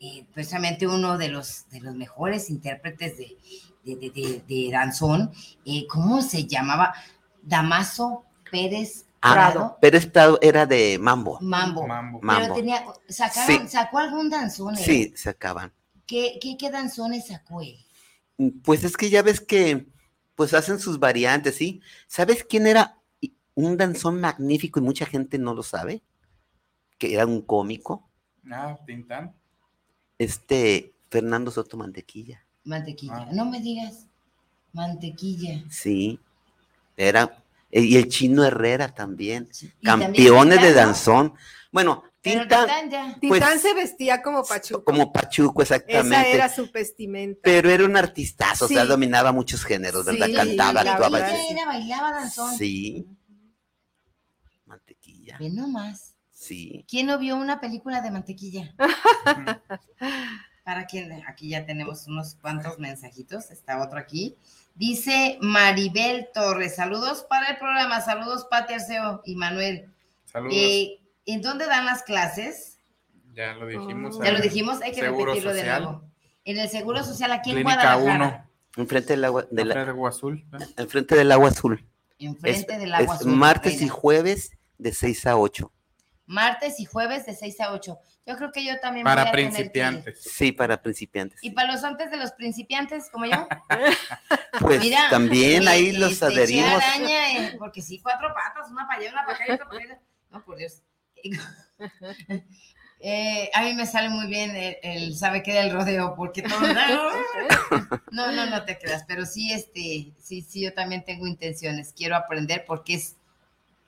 Eh, precisamente uno de los, de los mejores intérpretes de, de, de- de- de danzón. eh, ¿Cómo se llamaba? Damaso Pérez Ah, Prado. pero esta era de mambo. Mambo. Mambo. Pero Mambo. tenía, sacaron, Sí. sacó algún danzón. Sí, se acaban. ¿Qué, qué, qué danzones sacó él? Pues es que ya ves que, pues hacen sus variantes, ¿sí? ¿Sabes quién era un danzón magnífico y mucha gente no lo sabe? Que era un cómico, Ah, Tintán. este Fernando Soto Mantequilla. Mantequilla. Ah. No me digas. Mantequilla. Sí, era, eh, y el chino Herrera también, campeones de Tintán, danzón. Bueno, Tintán, Tintán. Pues, Titán se vestía como Pachuco. como Pachuco, Esa exactamente. era su vestimenta. Pero era un artistazo, o sea, Sí. dominaba muchos géneros, ¿verdad? Sí, Cantaba, actuaba. era, bailaba danzón. Sí. Ve nomás. sí. ¿Quién no vio una película de mantequilla? Para quien, aquí ya tenemos unos cuantos mensajitos, está otro aquí. Dice Maribel Torres, saludos para el programa, saludos Pati Arceo y Manuel. Saludos. Eh, ¿En dónde dan las clases? ya lo dijimos. Oh. Ya lo en dijimos, hay que Seguro repetirlo de nuevo. En el Seguro Social aquí en Clínica Guadalajara. 1. Enfrente del agua, de la- de Agua Azul. ¿eh? enfrente del agua azul. Enfrente Es- del agua es azul. martes y jueves de 6 a 8. Martes y jueves de 6 a 8. Yo creo que yo también Para voy a tener que ir. principiantes. Sí, para principiantes. Y para los antes de los principiantes, como yo. Pues Mira, también ahí los este, adherimos. araña, eh, porque sí, cuatro patas, una para allá, una para acá y otra para allá. No, por Dios. Eh, a mí me sale muy bien el, el sabe qué del rodeo, porque todo. No, no, no te creas, pero sí, este, sí, sí, yo también tengo intenciones. Quiero aprender porque es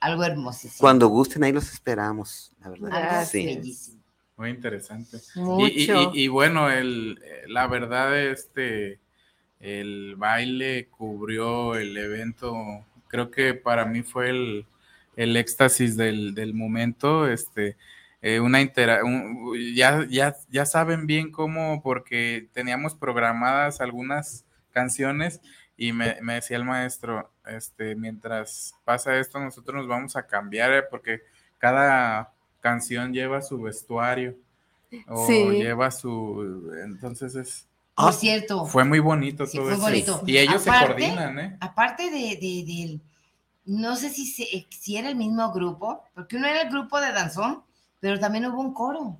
algo hermosísimo. Cuando gusten, ahí los esperamos, la verdad. Sí. bellísimo. Muy interesante. Y, Mucho. y- y- y bueno, el, eh, la verdad, este, el baile cubrió el evento. Creo que para mí fue el, el éxtasis del, del momento. Este, eh, una intera un- ya, ya, ya saben bien cómo, porque teníamos programadas algunas canciones y me, me decía el maestro, este, mientras pasa esto, nosotros nos vamos a cambiar, eh, porque cada canción lleva su vestuario o Sí. lleva su, entonces es, Por Ah, cierto, fue muy bonito Sí, todo fue eso. bonito. Y ellos Aparte- se coordinan, ¿eh? aparte de, de- del- no sé si, se- si era el mismo grupo, porque uno era el grupo de danzón, pero también hubo un coro.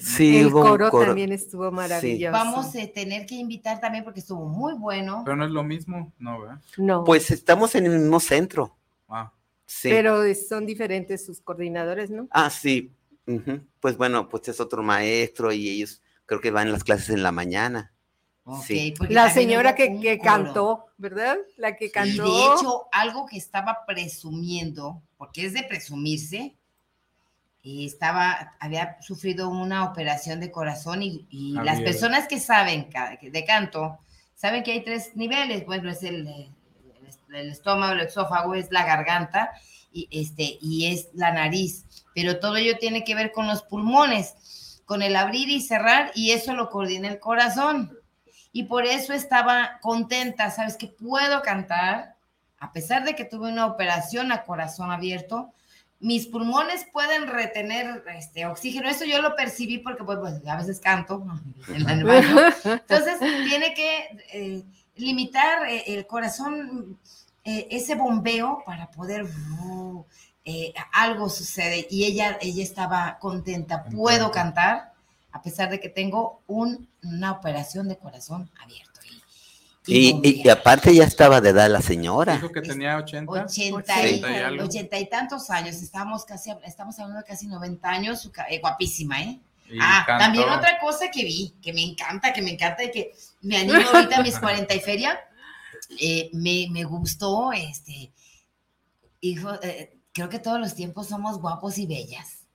Sí, el hubo un coro, coro. también estuvo maravilloso. Vamos a tener que invitar también porque estuvo muy bueno. Pero no es lo mismo, no, ¿verdad? No, Pues estamos en el mismo centro. Ah, Sí. pero son diferentes sus coordinadores, ¿no? Ah, sí. Pues bueno, pues es otro maestro y ellos creo que van en las clases en la mañana. Ok, Sí. La señora que, que cantó, ¿verdad? La que Y cantó. de hecho, algo que estaba presumiendo, porque es de presumirse, eh, estaba, había sufrido una operación de corazón y, y Ah, las bien. personas que saben de canto, saben que hay tres niveles, bueno, es el, el- el estómago, el esófago, es la garganta y, este, y es la nariz, pero todo ello tiene que ver con los pulmones, con el abrir y cerrar, y eso lo coordina el corazón. Y por eso estaba contenta, ¿sabes? Que puedo cantar, a pesar de que tuve una operación a corazón abierto, mis pulmones pueden retener este oxígeno. Eso yo lo percibí porque pues, pues a veces canto en el baño. Entonces tiene que eh, limitar eh, el corazón eh, ese bombeo para poder uh, algo sucede y ella ella estaba contenta. Puedo cantar a pesar de que tengo una operación de corazón abierto. Y, aparte ya estaba de edad la señora. Dijo que tenía 80. 80, y, tantos años. Estamos casi, estamos hablando de casi 90 años. Eh, guapísima, ¿eh? ah, también otra cosa que vi, que me encanta, que me encanta y que me animo ahorita a mis 40 y feria. Eh, me, me, gustó, este, hijo, eh, creo que todos los tiempos somos guapos y bellas.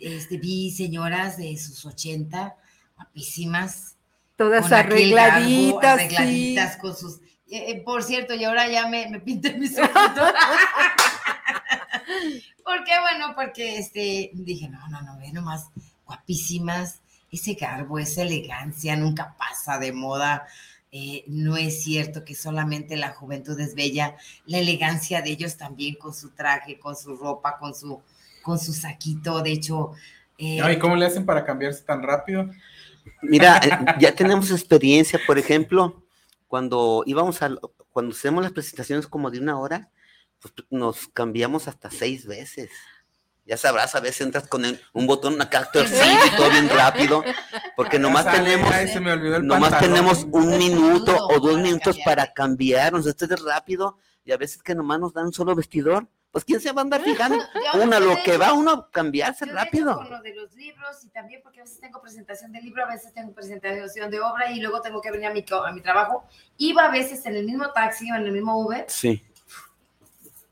este, vi señoras de sus 80, guapísimas, Todas arregladitas. arregladitas con sus. Eh, eh, por cierto, y ahora ya me, me pinté mis ojos. ¿Por qué? Bueno, porque este, dije, no, no, no, ve nomás, guapísimas, ese garbo, esa elegancia nunca pasa de moda. Eh, no es cierto que solamente la juventud es bella, la elegancia de ellos también con su traje, con su ropa, con su, con su saquito. De hecho. ¿Y cómo le hacen para cambiarse tan rápido? Mira, eh, ya tenemos experiencia, por ejemplo, cuando íbamos a, cuando hacemos las presentaciones como de una hora, pues nos cambiamos hasta seis veces. Ya sabrás, a veces entras con un botón, una carta y todo bien rápido, porque nomás tenemos, nomás tenemos un minuto o dos minutos para cambiarnos, esto es rápido, y a veces que nomás nos dan un solo vestidor, pues quién se va a andar fijando. Una, lo que va uno a cambiarse rápido. Con lo de los libros y también porque a veces tengo presentación de libro, a veces tengo presentación de obra y luego tengo que venir a mi, a mi trabajo. Iba a veces en el mismo taxi o en el mismo Uber. Sí.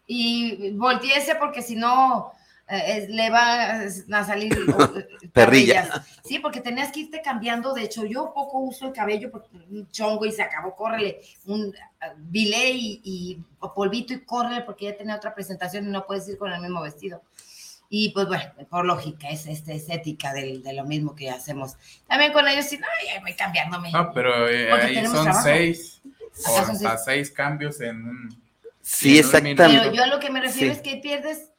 Y volteé porque si no, eh, le va a salir eh, perrillas. Sí, porque tenías que irte cambiando. De hecho, yo poco uso el cabello porque un chongo y se acabó. Córrele un bilé y, y, polvito y córrele porque ya tenía otra presentación y no puedes ir con el mismo vestido. Y pues bueno, por lógica, es esta estética de, de, lo mismo que hacemos. También con ellos, sí, no, ya voy cambiándome. No, pero eh, ahí son seis, o hasta seis cambios en un. Sí, exactamente. Pero yo a lo que me refiero es que pierdes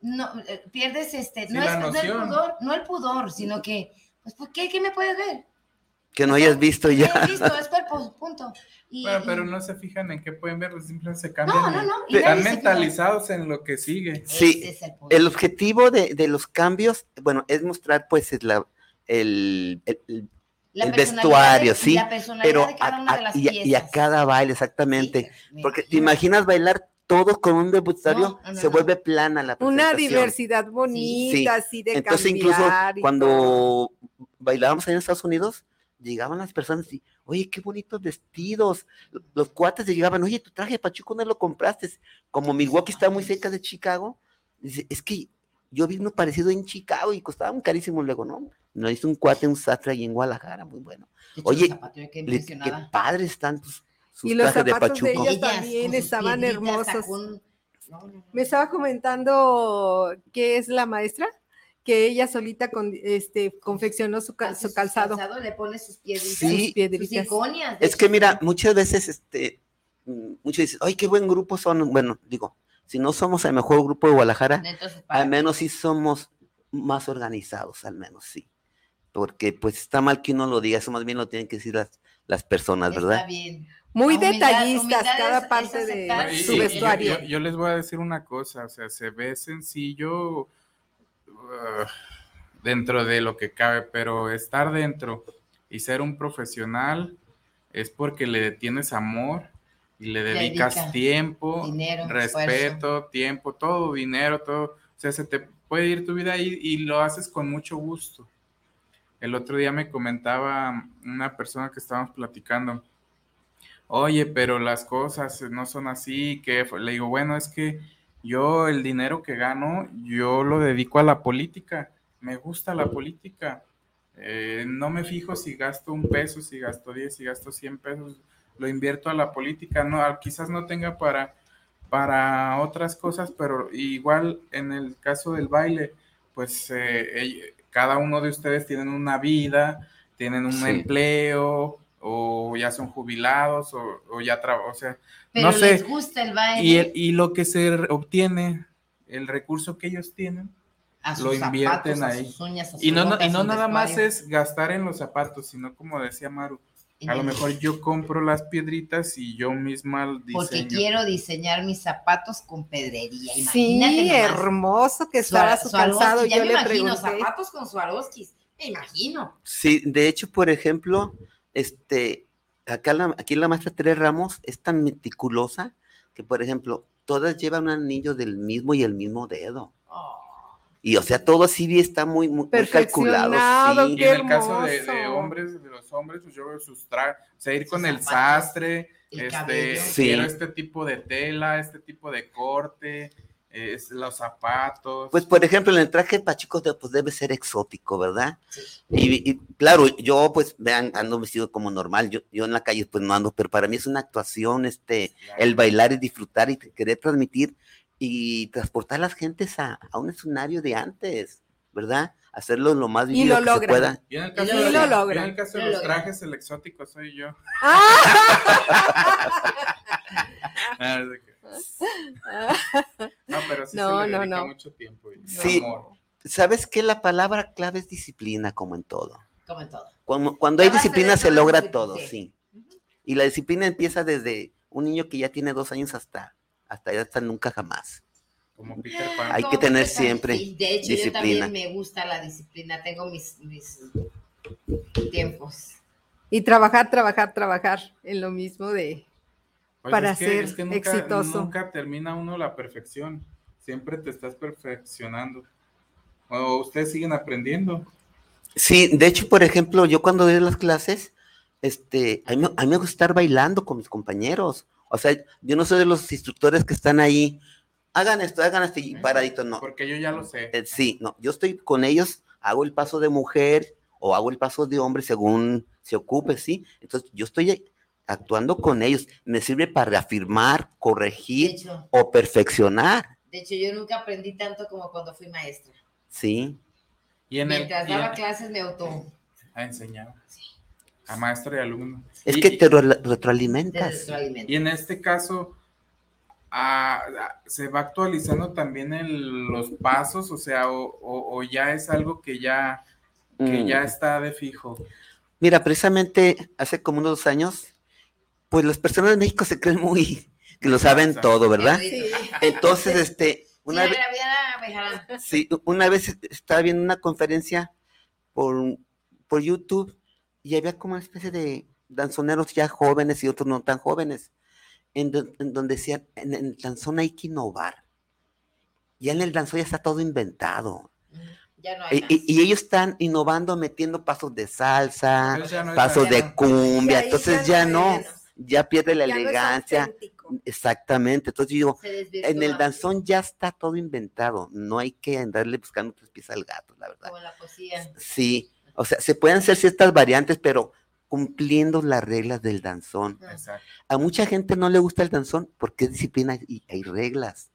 no, eh, pierdes este, no, es, no, el pudor, no el pudor, sino que, pues, ¿por qué? ¿Qué me puedes ver? Que no hayas visto ya. No visto, es cuerpo, punto. bueno, pero no se fijan en qué pueden ver, simplemente se cambian. No, no, no. Están mentalizados en lo que sigue. Sí, el, objetivo de, de, los cambios, bueno, es mostrar pues el, el, el, el vestuario, sí, pero a, y, a, cada baile, exactamente. Porque te imaginas bailar todos con un debutario se vuelve plana la presentación. Una diversidad bonita, así de Entonces, incluso cuando bailábamos en Estados Unidos, llegaban las personas y, oye, qué bonitos vestidos. Los cuates llegaban, oye, tu traje de Pachuco, ¿dónde lo compraste? Como Milwaukee está muy cerca de Chicago, dice, es que yo vi uno parecido en Chicago y costaba un carísimo. Luego, no, nos hizo un cuate, un sastre ahí en Guadalajara, muy bueno. Oye, qué padres están y los zapatos de, ellas también estaban hermosos. Me estaba comentando que es la maestra, que ella solita con, este, confeccionó su, su calzado. Le pone sus piedritas. es que mira, muchas veces, este, mm, muchos dicen, ay, qué buen grupo son. Bueno, digo, si no somos el mejor grupo de Guadalajara, al menos sí somos más organizados, al menos sí. Porque pues está mal que uno lo diga, eso más bien lo tienen que decir las, las personas, ¿verdad? Está bien. Muy detallistas cada parte de su vestuario. Yo, les voy a decir una cosa, o sea, se ve sencillo uh, dentro de lo que cabe, pero estar dentro y ser un profesional es porque le tienes amor y le dedicas tiempo, respeto, tiempo, todo, dinero, todo. O sea, se te puede ir tu vida ahí y lo haces con mucho gusto. El otro día me comentaba una persona que estábamos platicando oye, pero las cosas no son así, que le digo, bueno, es que yo el dinero que gano, yo lo dedico a la política, me gusta la política, eh, no me fijo si gasto un peso, si gasto 10, si gasto 100 pesos, lo invierto a la política, no, quizás no tenga para, para otras cosas, pero igual en el caso del baile, pues eh, cada uno de ustedes tienen una vida, tienen un empleo, o ya son jubilados, o, ya trabajan, o sea, no sé. les gusta el baile. Y, y lo que se obtiene, el recurso que ellos tienen, lo invierten ahí. y no, y no nada más es gastar en los zapatos, sino como decía Maru, a lo mejor yo compro las piedritas y yo misma diseño. Porque quiero diseñar mis zapatos con pedrería. sí, hermoso que estaba su, calzado. yo le imagino, zapatos con Swarovskis, me imagino. Sí, de hecho, por ejemplo, este, acá la, aquí la maestra Tere Ramos es tan meticulosa que, por ejemplo, todas llevan un anillo del mismo y el mismo dedo. Oh. Y o sea, todo así está muy, muy, calculado. Sí. Y en el caso de, hombres, de los hombres, pues yo veo sus trajes, o sea, ir con el sastre, este, quiero este tipo de tela, este tipo de corte, es, los zapatos. Pues, por ejemplo, el traje para chicos pues, debe ser exótico, ¿verdad? Y, claro, yo, pues, vean, ando vestido como normal. Yo, yo en la calle, pues, no ando, pero para mí es una actuación, este, el bailar y disfrutar y querer transmitir y transportar a las gentes a, un escenario de antes, ¿verdad? Hacerlo lo más bien que se pueda. Y en el caso, de, lo en el caso de los trajes, el exótico soy yo. Ah. No, pero sí no, se le no, mucho tiempo. Y sí, ¿sabes qué? La palabra clave es disciplina, como en todo. Como en todo. Cuando, hay disciplina se logra todo, sí. Y la disciplina empieza desde un niño que ya tiene dos años hasta, hasta, hasta nunca jamás. Como Peter Pan. Hay que tener siempre de hecho, yo también me gusta la disciplina, tengo mis, mis tiempos. Y trabajar, trabajar, trabajar en lo mismo de para ser exitoso. Nunca termina uno la perfección, siempre te estás perfeccionando. O ustedes siguen aprendiendo. Sí, de hecho, por ejemplo, yo cuando doy las clases, este, a mí, a mí me gusta estar bailando con mis compañeros. O sea, yo no soy de los instructores que están ahí, hagan esto, hagan esto y paradito, no. Porque yo ya lo sé. Eh, sí, no, yo estoy con ellos, hago el paso de mujer o hago el paso de hombre según se ocupe, ¿sí? Entonces, yo estoy actuando con ellos, me sirve para reafirmar, corregir o perfeccionar. De hecho, yo nunca aprendí tanto como cuando fui maestra. Sí. Y Mientras daba clases me auto... A enseñar. Sí. A maestro y alumno. Es que te retroalimentas. Y en este caso, se va actualizando también los pasos, o sea, o, ya es algo que ya, que ya mm. está de fijo. Mira, precisamente hace como unos dos años pues las personas de México se creen muy, que lo saben todo, ¿verdad? Entonces, este, una vez, sí, una vez estaba viendo una conferencia por, por YouTube y había como una especie de danzoneros ya jóvenes y otros no tan jóvenes, en, donde decían, en, el danzón hay que innovar. Ya en el danzón ya está todo inventado. Ya no hay y, y, ellos están innovando, metiendo pasos de salsa, pasos de cumbia, entonces ya no ya pierde la elegancia. Exactamente. Entonces yo digo, en el danzón ya está todo inventado. No hay que andarle buscando tres pies al gato, la verdad. Como la poesía. Sí. O sea, se pueden hacer ciertas variantes, pero cumpliendo las reglas del danzón. A mucha gente no le gusta el danzón porque es disciplina y hay reglas.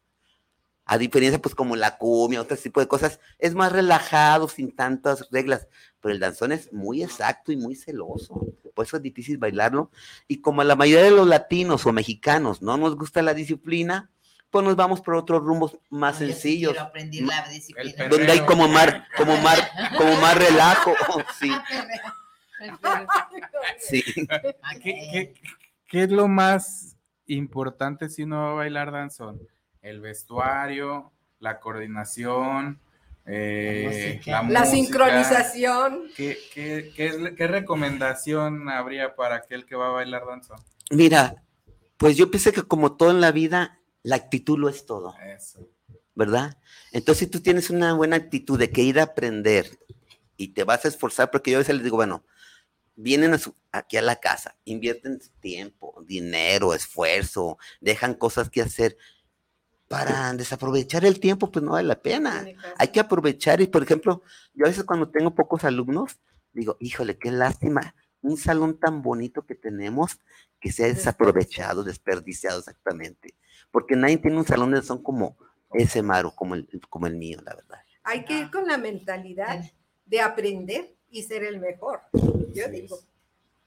A diferencia, pues como la cumbia, otro tipo de cosas, es más relajado, sin tantas reglas. Pero el danzón es muy exacto y muy celoso. Por eso es difícil bailarlo. Y como a la mayoría de los latinos o mexicanos no nos gusta la disciplina, pues nos vamos por otros rumbos más sencillos. la disciplina. Donde hay como más, como más, como más relajo. sí. sí. ¿Qué, qué es lo más importante si uno va a bailar danzón? el vestuario, la coordinación, eh, la, sincronización. ¿Qué, qué, recomendación habría para aquel que va a bailar danza? Mira, pues yo pienso que como todo en la vida, la actitud lo es todo. Eso. ¿Verdad? Entonces, si tú tienes una buena actitud de que ir a aprender y te vas a esforzar, porque yo a veces les digo, bueno, vienen aquí a la casa, invierten tiempo, dinero, esfuerzo, dejan cosas que hacer para desaprovechar el tiempo, pues no vale la pena. Hay que aprovechar y, por ejemplo, yo a veces cuando tengo pocos alumnos, digo, híjole, qué lástima, un salón tan bonito que tenemos que se ha desaprovechado, desperdiciado exactamente. porque nadie tiene un salón de son como ese Maru, como el, como el mío, la verdad. Hay que ir con la mentalidad de aprender y ser el mejor, yo digo,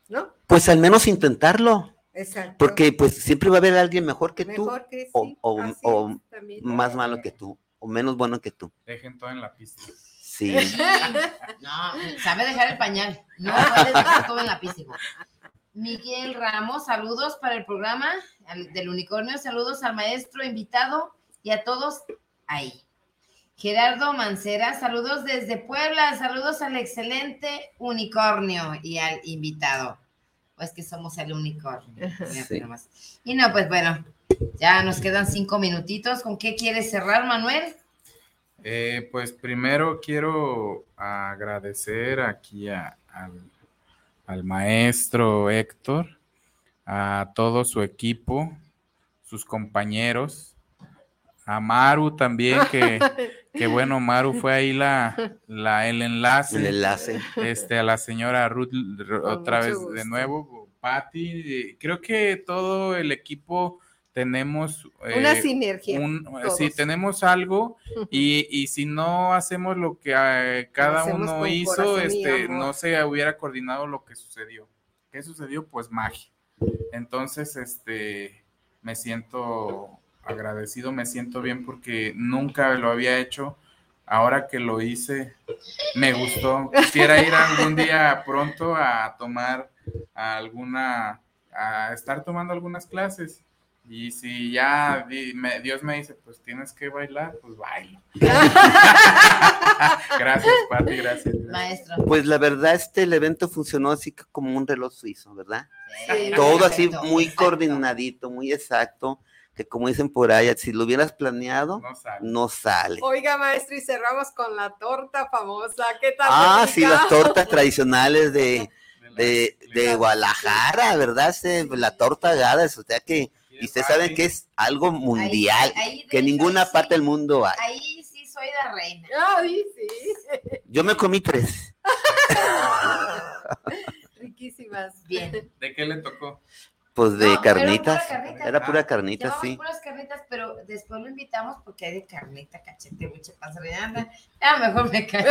¿no? Pues al menos intentarlo. Exacto. Porque pues siempre va a haber alguien mejor que tú, Mejor que sí, o, o- es, más malo que tú, o menos bueno que tú. Dejen todo en la pista. Sí. No, sabe dejar el pañal. No puedes dejar todo en la pista. hijo. Miguel Ramos, saludos para el programa del unicornio. Saludos al maestro invitado y a todos ahí. Gerardo Mancera, saludos desde Puebla. Saludos al excelente unicornio y al invitado. Pues que somos el unicornio. Mira, Sí. nomás. Y no, pues bueno, ya nos quedan cinco minutitos. ¿Con qué quieres cerrar, Manuel? Eh, pues primero quiero agradecer aquí a- al, al maestro Héctor, a todo su equipo, sus compañeros, a Maru también, que, que bueno, Maru fue ahí la, la, el enlace. El enlace. este, a la señora Ruth otra vez gusto. de nuevo, Patti, creo que todo el equipo tenemos Una eh, sinergia. un- sí, tenemos algo y, y si no hacemos lo que eh, cada uno hizo, este, no se hubiera coordinado lo que sucedió. ¿Qué sucedió? Pues magia. Entonces, este, me siento agradecido, me siento bien porque nunca lo había hecho. Ahora que lo hice, me gustó. Quisiera ir algún día pronto a tomar alguna, a estar tomando algunas clases. Y si ya di- me- Dios me dice, pues tienes que bailar, pues bailo. gracias, Pati, gracias. gracias. Maestro. Pues la verdad, este el evento funcionó así como un reloj suizo, ¿verdad? Sí, Todo así muy coordinadito, muy exacto, que como dicen por ahí, si lo hubieras planeado, No sale. no sale. Oiga, maestro, y cerramos con la torta famosa. ¿Qué tal? Ah, sí, las tortas tradicionales de, la- de, de la- Guadalajara, ¿verdad? La torta agada, o sea que, y ustedes saben que es algo mundial, Ahí- ahí, de que en hecho, ninguna sí, parte del mundo hay. Ahí sí soy la reina. Ay, sí. Yo me comí tres. Riquísimas. Bien. ¿De qué le tocó? Pues de No, carnitas. pura carnita. Era pura Ah, carnita, sí. puras carnitas, pero después lo invitamos porque hay de carnita, cachete, mucha panza de anda. Ya mejor me callo.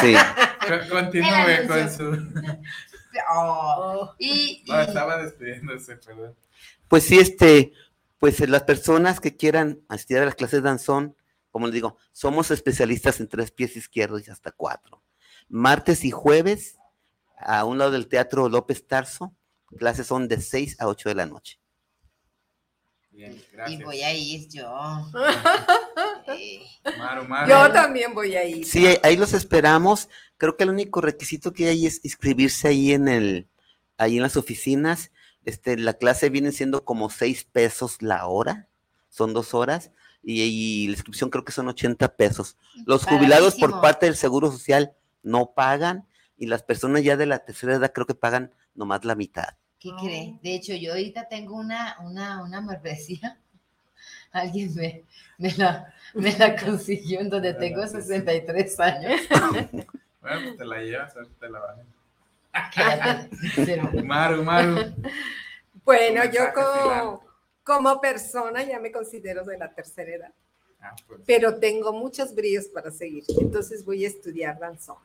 Sí. Co- Continúe con su. Oh, Oh, y, y- No, estaba despidiéndose, perdón. Pues sí, este, pues eh, las personas que quieran asistir a las clases de danzón, como les digo, somos especialistas en tres pies izquierdos y hasta cuatro. Martes y jueves, a un lado del Teatro López Tarso, clases son de 6 a 8 de la noche. Bien, y gracias. voy a ir yo. Eh, Maru, Maru. Yo también voy a ir. Sí, ahí- los esperamos. Creo que el único requisito que hay es inscribirse ahí en el, ahí en las oficinas. Este, la clase viene siendo como 6 pesos la hora, son dos horas, y, y la inscripción creo que son 80 pesos. Los jubilados por parte del Seguro Social no pagan, y las personas ya de la tercera edad creo que pagan nomás la mitad. ¿Qué cree? De hecho, yo ahorita tengo una, una, una membresía. Alguien me, me, la, me la consiguió en donde tengo 63 años. Bueno, pues te la llevas, te la pero- Maru, Maru. Bueno, yo como, como persona ya me considero de la tercera edad, Ah, pues, pero tengo muchos brillos para seguir. Entonces voy a estudiar danzón.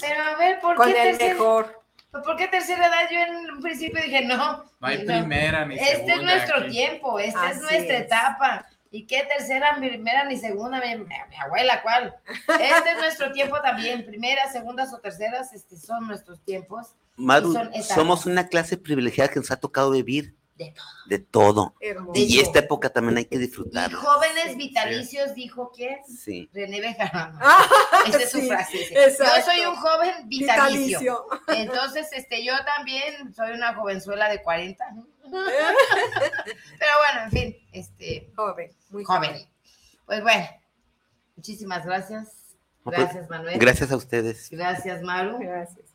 Pero a ver, ¿por Con qué, el tercera, mejor. ¿Por qué tercera edad? Yo en un principio dije, no. No hay no. primera ni Este segunda. es nuestro aquí. tiempo, esta es nuestra es. etapa. ¿Y qué tercera, ni primera, ni segunda? Mi, mi- mi abuela, ¿cuál? Este es nuestro tiempo también. Primeras, segundas o terceras, este son nuestros tiempos Maru, son somos una clase privilegiada que nos ha tocado vivir de todo. de todo. Hermoso. Y esta época también hay que Y disfrutarla. jóvenes vitalicios, dijo quién? Sí. René Bejarano. Ah, Esa es su frase. Yo soy un joven vitalicio. Vitalicio. Entonces, este, yo también soy una jovenzuela de 40. Pero bueno, en fin, este, Joven, muy joven. Pues bueno, muchísimas gracias. Gracias, Manuel. Gracias a ustedes. Gracias, Maru. Gracias.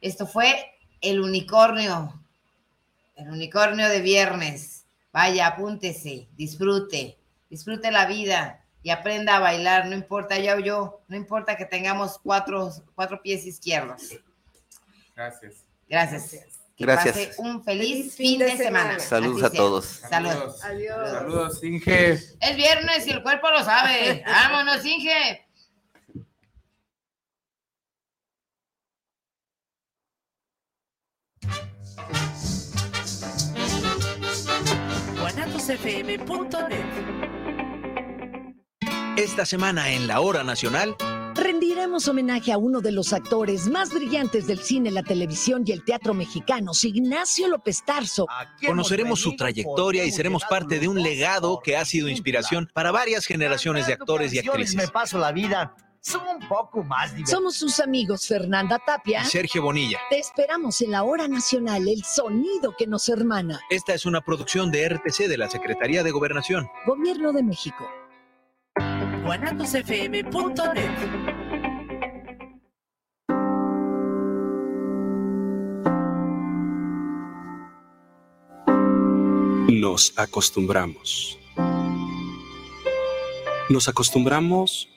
Esto fue el unicornio. El unicornio de viernes. Vaya, apúntese, disfrute, disfrute la vida y aprenda a bailar. No importa ya o yo, no importa que tengamos cuatro, cuatro pies izquierdos. Gracias. Gracias. Gracias. Que Gracias. pase un feliz, fin de semana. Saludos Así a sea. todos. Saludos. Adiós. Saludos, Inge. Es viernes y el cuerpo lo sabe. Vámonos, Inge. guanatosfm.net. Esta semana en la Hora Nacional, Rendiremos homenaje a uno de los actores más brillantes del cine, la televisión y el teatro mexicanos, Ignacio López Tarso. conoceremos su trayectoria y seremos parte de un legado que ha sido inspiración para varias generaciones de actores y actrices. Me paso la vida un poco más divertido. Somos sus amigos Fernanda Tapia. Y Sergio Bonilla. Te esperamos en la hora nacional, el sonido que nos hermana. Esta es una producción de RTC de la Secretaría de Gobernación. Gobierno de México. guanatosfm.net. Nos acostumbramos. Nos acostumbramos